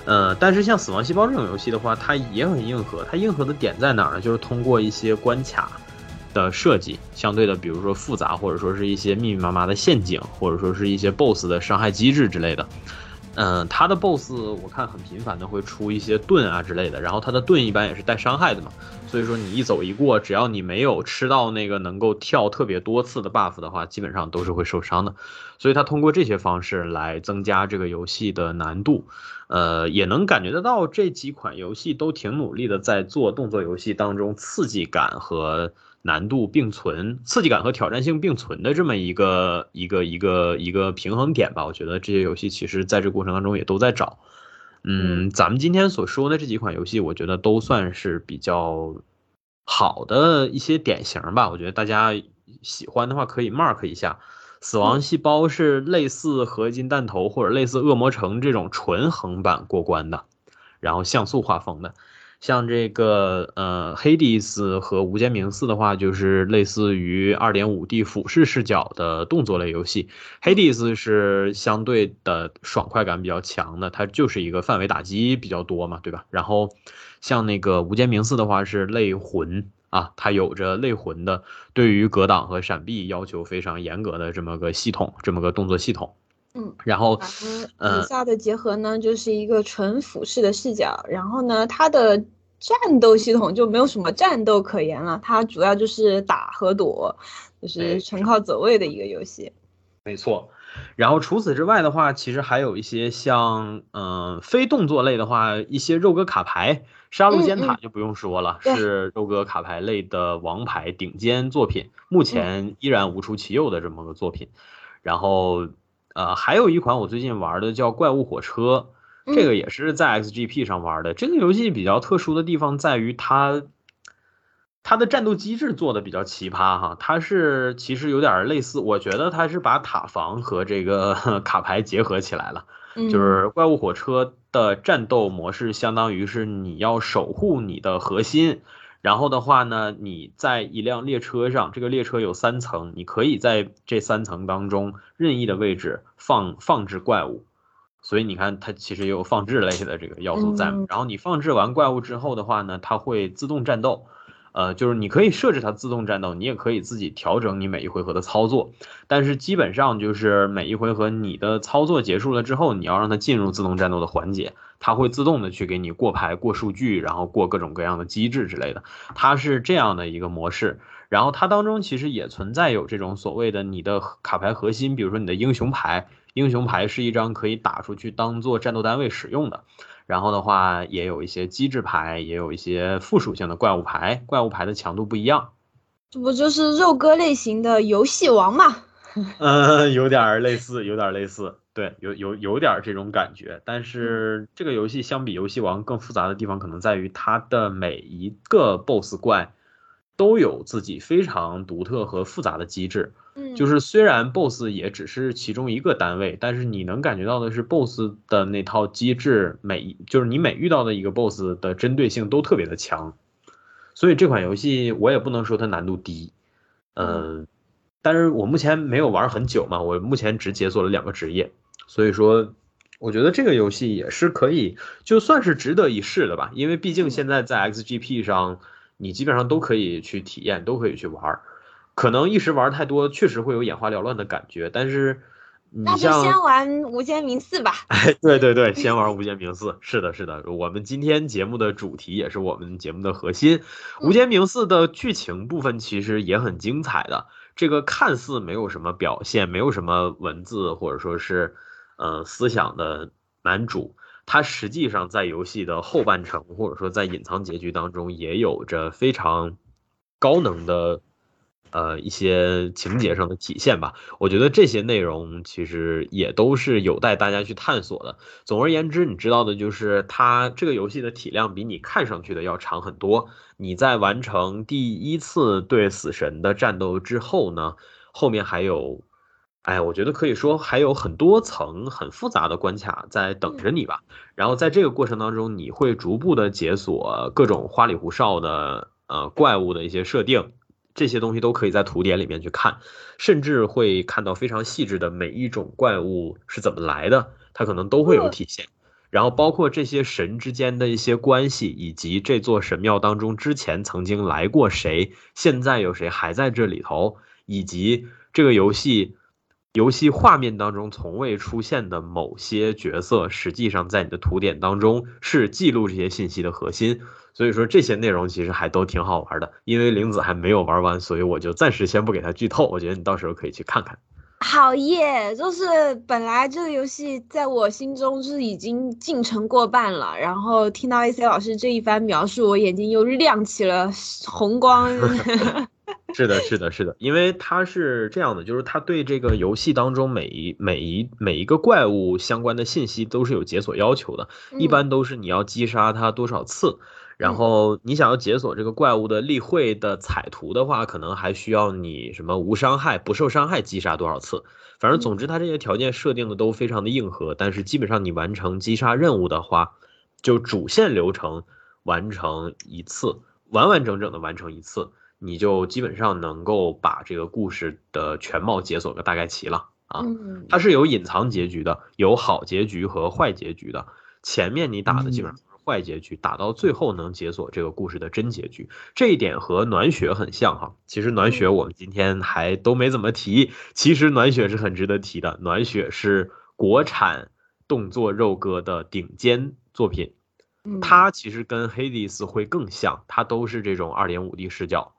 呃，但是像死亡细胞这种游戏的话，它也很硬核。它硬核的点在哪儿呢？就是通过一些关卡的设计，相对的，比如说复杂，或者说是一些密密麻麻的陷阱，或者说是一些 BOSS 的伤害机制之类的。嗯，它的 BOSS 我看很频繁的会出一些盾啊之类的，然后它的盾一般也是带伤害的嘛。所以说你一走一过，只要你没有吃到那个能够跳特别多次的 buff 的话，基本上都是会受伤的。所以他通过这些方式来增加这个游戏的难度，呃，也能感觉得到这几款游戏都挺努力的在做动作游戏当中刺激感和难度并存，刺激感和挑战性并存的这么一个一个一个一个平衡点吧。我觉得这些游戏其实在这过程当中也都在找。嗯，咱们今天所说的这几款游戏，我觉得都算是比较好的一些典型吧。我觉得大家喜欢的话可以 mark 一下。死亡细胞是类似合金弹头或者类似恶魔城这种纯横版过关的，然后像素画风的。像这个呃黑迪斯和无间冥寺的话，就是类似于二点五 D 俯视视角的动作类游戏。黑迪斯是相对的爽快感比较强的，它就是一个范围打击比较多嘛，对吧？然后像那个无间冥寺的话是类魂啊，它有着类魂的对于格挡和闪避要求非常严格的这么个系统，这么个动作系统。嗯，然后，呃，以下的结合呢，就是一个纯俯视的视角，然后呢，它的战斗系统就没有什么战斗可言了，它主要就是打和躲，就是纯靠走位的一个游戏。没错，然后除此之外的话，其实还有一些像，嗯，非动作类的话，一些肉鸽卡牌，杀戮尖塔就不用说了，是肉鸽卡牌类的王牌顶尖作品，目前依然无出其右的这么个作品，然后。呃，还有一款我最近玩的叫《怪物火车》，这个也是在 XGP 上玩的。这个游戏比较特殊的地方在于它，它的战斗机制做的比较奇葩哈。它是其实有点类似，我觉得它是把塔防和这个 卡牌结合起来了。就是《怪物火车》的战斗模式，相当于是你要守护你的核心。然后的话呢，你在一辆列车上，这个列车有三层，你可以在这三层当中任意的位置放放置怪物，所以你看它其实也有放置类的这个要素在。然后你放置完怪物之后的话呢，它会自动战斗。呃，就是你可以设置它自动战斗，你也可以自己调整你每一回合的操作，但是基本上就是每一回合你的操作结束了之后，你要让它进入自动战斗的环节，它会自动的去给你过牌、过数据，然后过各种各样的机制之类的，它是这样的一个模式。然后它当中其实也存在有这种所谓的你的卡牌核心，比如说你的英雄牌，英雄牌是一张可以打出去当做战斗单位使用的。然后的话，也有一些机制牌，也有一些附属性的怪物牌，怪物牌的强度不一样。这不就是肉鸽类型的游戏王吗？嗯，有点类似，有点类似，对，有有有点这种感觉。但是这个游戏相比游戏王更复杂的地方，可能在于它的每一个 BOSS 怪。都有自己非常独特和复杂的机制，嗯，就是虽然 BOSS 也只是其中一个单位，但是你能感觉到的是 BOSS 的那套机制，每就是你每遇到的一个 BOSS 的针对性都特别的强，所以这款游戏我也不能说它难度低，嗯，但是我目前没有玩很久嘛，我目前只解锁了两个职业，所以说我觉得这个游戏也是可以，就算是值得一试的吧，因为毕竟现在在 XGP 上。你基本上都可以去体验，都可以去玩儿，可能一时玩太多，确实会有眼花缭乱的感觉。但是，那就先玩《无间冥寺》吧。哎，对对对，先玩《无间冥寺》。是的，是的，我们今天节目的主题也是我们节目的核心，《无间冥寺》的剧情部分其实也很精彩的。这个看似没有什么表现，没有什么文字或者说是呃思想的男主。他实际上在游戏的后半程，或者说在隐藏结局当中，也有着非常高能的呃一些情节上的体现吧。我觉得这些内容其实也都是有待大家去探索的。总而言之，你知道的就是它这个游戏的体量比你看上去的要长很多。你在完成第一次对死神的战斗之后呢，后面还有。哎，我觉得可以说还有很多层很复杂的关卡在等着你吧。然后在这个过程当中，你会逐步的解锁各种花里胡哨的呃怪物的一些设定，这些东西都可以在图典里面去看，甚至会看到非常细致的每一种怪物是怎么来的，它可能都会有体现。然后包括这些神之间的一些关系，以及这座神庙当中之前曾经来过谁，现在有谁还在这里头，以及这个游戏。游戏画面当中从未出现的某些角色，实际上在你的图典当中是记录这些信息的核心。所以说这些内容其实还都挺好玩的。因为玲子还没有玩完，所以我就暂时先不给他剧透。我觉得你到时候可以去看看。好耶！就是本来这个游戏在我心中是已经进程过半了，然后听到 AC 老师这一番描述，我眼睛又亮起了红光。是的，是的，是的，因为它是这样的，就是它对这个游戏当中每一每一每一个怪物相关的信息都是有解锁要求的，一般都是你要击杀它多少次，然后你想要解锁这个怪物的例会的彩图的话，可能还需要你什么无伤害、不受伤害击杀多少次，反正总之它这些条件设定的都非常的硬核，但是基本上你完成击杀任务的话，就主线流程完成一次，完完整整的完成一次。你就基本上能够把这个故事的全貌解锁个大概齐了啊！它是有隐藏结局的，有好结局和坏结局的。前面你打的基本上坏结局，打到最后能解锁这个故事的真结局。这一点和暖雪很像哈。其实暖雪我们今天还都没怎么提，其实暖雪是很值得提的。暖雪是国产动作肉鸽的顶尖作品，它其实跟黑迪斯会更像，它都是这种二点五 D 视角。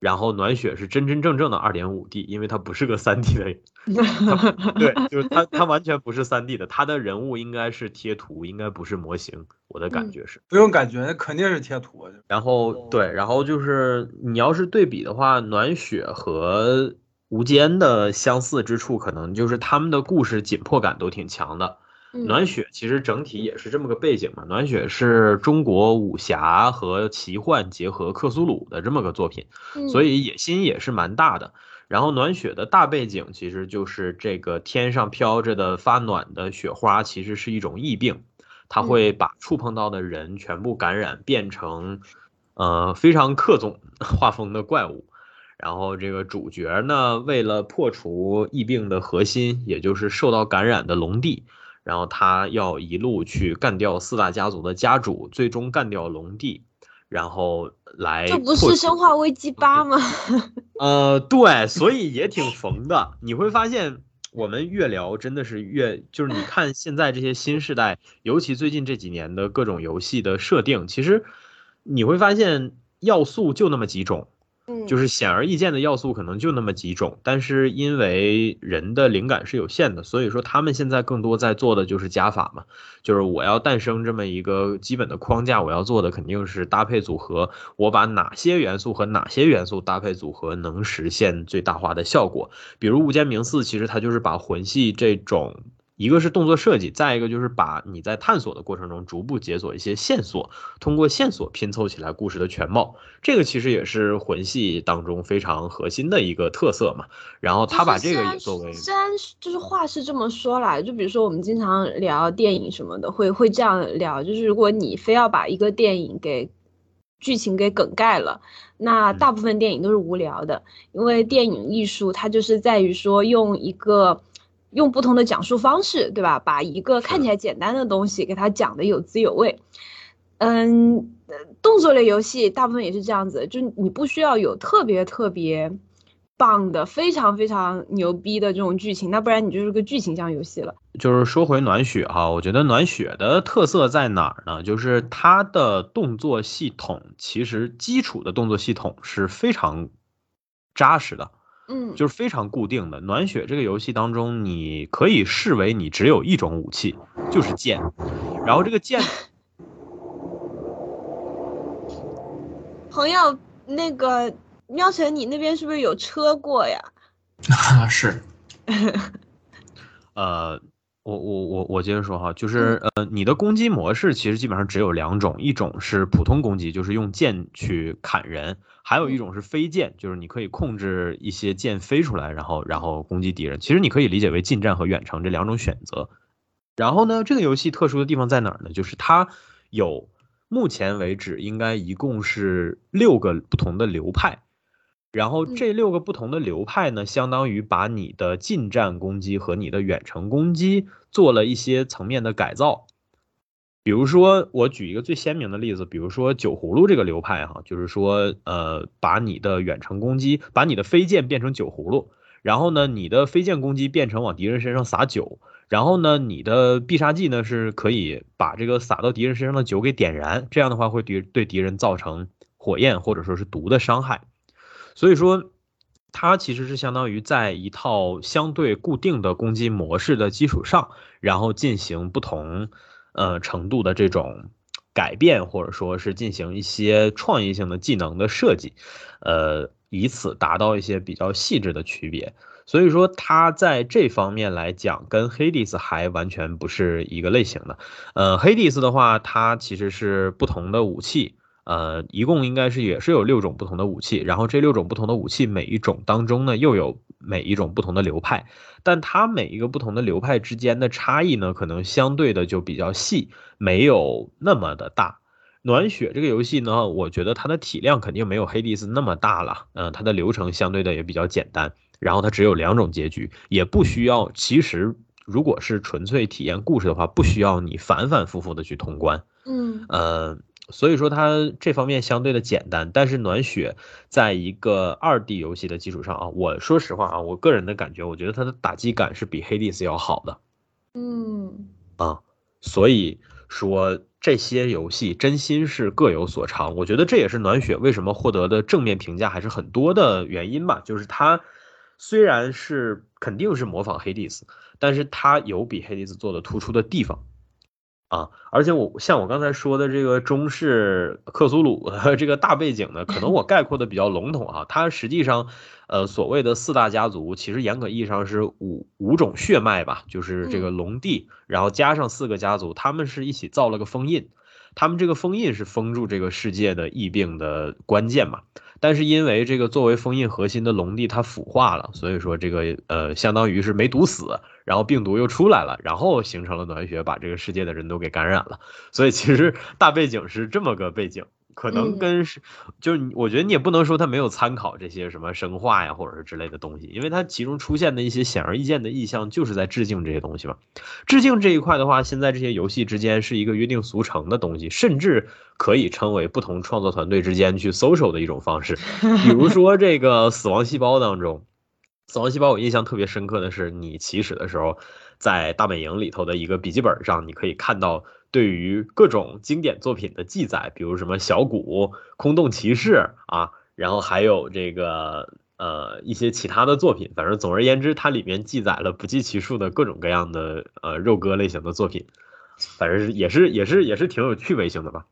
然后暖雪是真真正正的二点五 D，因为它不是个三 D 的，对，就是它它完全不是三 D 的，它的人物应该是贴图，应该不是模型，我的感觉是。不用感觉，那肯定是贴图。然后对，然后就是你要是对比的话，暖雪和无间的相似之处，可能就是他们的故事紧迫感都挺强的。暖雪其实整体也是这么个背景嘛，暖雪是中国武侠和奇幻结合克苏鲁的这么个作品，所以野心也是蛮大的。然后暖雪的大背景其实就是这个天上飘着的发暖的雪花，其实是一种疫病，它会把触碰到的人全部感染，变成呃非常克总画风的怪物。然后这个主角呢，为了破除疫病的核心，也就是受到感染的龙帝。然后他要一路去干掉四大家族的家主，最终干掉龙帝，然后来。这不是《生化危机八》吗？呃，对，所以也挺缝的。你会发现，我们越聊真的是越，就是你看现在这些新时代，尤其最近这几年的各种游戏的设定，其实你会发现要素就那么几种。就是显而易见的要素可能就那么几种，但是因为人的灵感是有限的，所以说他们现在更多在做的就是加法嘛，就是我要诞生这么一个基本的框架，我要做的肯定是搭配组合，我把哪些元素和哪些元素搭配组合能实现最大化的效果，比如《无间冥寺》，其实它就是把魂系这种。一个是动作设计，再一个就是把你在探索的过程中逐步解锁一些线索，通过线索拼凑起来故事的全貌。这个其实也是魂系当中非常核心的一个特色嘛。然后他把这个也作为，虽然就是话是这么说啦，就比如说我们经常聊电影什么的，会会这样聊，就是如果你非要把一个电影给剧情给梗概了，那大部分电影都是无聊的，因为电影艺术它就是在于说用一个。用不同的讲述方式，对吧？把一个看起来简单的东西给它讲的有滋有味。嗯，动作类游戏大部分也是这样子，就你不需要有特别特别棒的、非常非常牛逼的这种剧情，那不然你就是个剧情向游戏了。就是说回暖雪哈，我觉得暖雪的特色在哪儿呢？就是它的动作系统，其实基础的动作系统是非常扎实的。嗯，就是非常固定的。暖血这个游戏当中，你可以视为你只有一种武器，就是剑。然后这个剑，朋友，那个喵晨，你那边是不是有车过呀？啊，是。呃，我我我我接着说哈，就是呃，你的攻击模式其实基本上只有两种，一种是普通攻击，就是用剑去砍人。还有一种是飞剑，就是你可以控制一些剑飞出来，然后然后攻击敌人。其实你可以理解为近战和远程这两种选择。然后呢，这个游戏特殊的地方在哪儿呢？就是它有目前为止应该一共是六个不同的流派。然后嗯这六个不同的流派呢，相当于把你的近战攻击和你的远程攻击做了一些层面的改造。比如说，我举一个最鲜明的例子，比如说酒葫芦这个流派哈，就是说，呃，把你的远程攻击，把你的飞剑变成酒葫芦，然后呢，你的飞剑攻击变成往敌人身上撒酒，然后呢，你的必杀技呢是可以把这个撒到敌人身上的酒给点燃，这样的话会敌对敌人造成火焰或者说是毒的伤害。所以说，它其实是相当于在一套相对固定的攻击模式的基础上，然后进行不同呃程度的这种改变，或者说是进行一些创意性的技能的设计，呃，以此达到一些比较细致的区别。所以说，它在这方面来讲，跟黑蒂斯还完全不是一个类型的。呃，黑蒂斯的话，它其实是不同的武器。呃，一共应该是也是有六种不同的武器，然后这六种不同的武器每一种当中呢，又有每一种不同的流派，但它每一个不同的流派之间的差异呢，可能相对的就比较细，没有那么的大。暖雪这个游戏呢，我觉得它的体量肯定没有黑帝斯那么大了，嗯、它的流程相对的也比较简单，然后它只有两种结局，也不需要，其实如果是纯粹体验故事的话，不需要你反反复复的去通关。嗯呃，所以说它这方面相对的简单，但是暖雪在一个二 D 游戏的基础上啊，我说实话啊，我个人的感觉，我觉得它的打击感是比黑帝斯要好的嗯啊，所以说这些游戏真心是各有所长，我觉得这也是暖雪为什么获得的正面评价还是很多的原因吧，就是它虽然是肯定是模仿黑帝斯，但是它有比黑帝斯做的突出的地方。啊，而且我像我刚才说的这个中式克苏鲁的这个大背景呢，可能我概括的比较笼统啊，它实际上，呃，所谓的四大家族，其实严格意义上是五五种血脉吧，就是这个龙帝，然后加上四个家族，他们是一起造了个封印，他们这个封印是封住这个世界的疫病的关键嘛。但是因为这个作为封印核心的龙帝它腐化了，所以说这个呃相当于是没毒死，然后病毒又出来了，然后形成了暖血，把这个世界的人都给感染了。所以其实大背景是这么个背景，可能跟是、就是你我觉得你也不能说它没有参考这些什么生化呀或者是之类的东西，因为它其中出现的一些显而易见的意象就是在致敬这些东西嘛。致敬这一块的话，现在这些游戏之间是一个约定俗成的东西，甚至可以称为不同创作团队之间去 social 的一种方式。比如说这个死亡细胞当中，死亡细胞我印象特别深刻的是，你起始的时候，在大本营里头的一个笔记本上，你可以看到对于各种经典作品的记载，比如什么小谷、空洞骑士啊，然后还有这个呃一些其他的作品，反正总而言之，它里面记载了不计其数的各种各样的呃肉鸽类型的作品，反正是也是也是也是挺有趣味性的吧。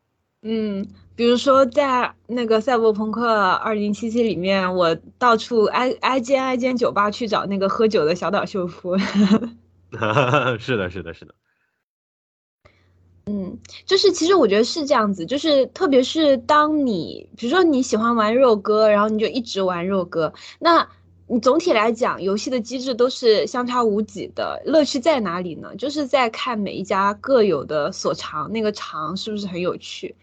嗯，比如说在那个《赛博朋克2077》里面，我到处挨挨间挨间酒吧去找那个喝酒的小岛秀夫。是的，是的，是的。嗯，就是其实我觉得是这样子，就是特别是当你比如说你喜欢玩肉鸽，然后你就一直玩肉鸽，那你总体来讲，游戏的机制都是相差无几的。乐趣在哪里呢？就是在看每一家各有的所长，那个长是不是很有趣？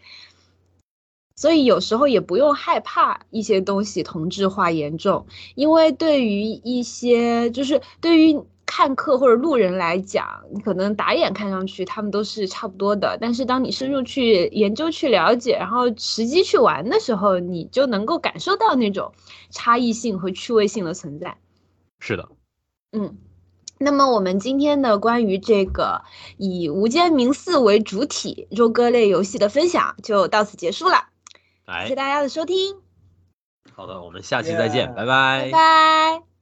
所以有时候也不用害怕一些东西同质化严重，因为对于一些就是对于看客或者路人来讲，你可能打眼看上去他们都是差不多的，但是当你深入去研究、去了解，然后实际去玩的时候，你就能够感受到那种差异性和趣味性的存在。是的，嗯。那么我们今天的关于这个以《无间冥寺》为主体肉鸽类游戏的分享就到此结束了，谢谢哎，大家的收听，好的，我们下期再见，Yeah 拜拜拜拜。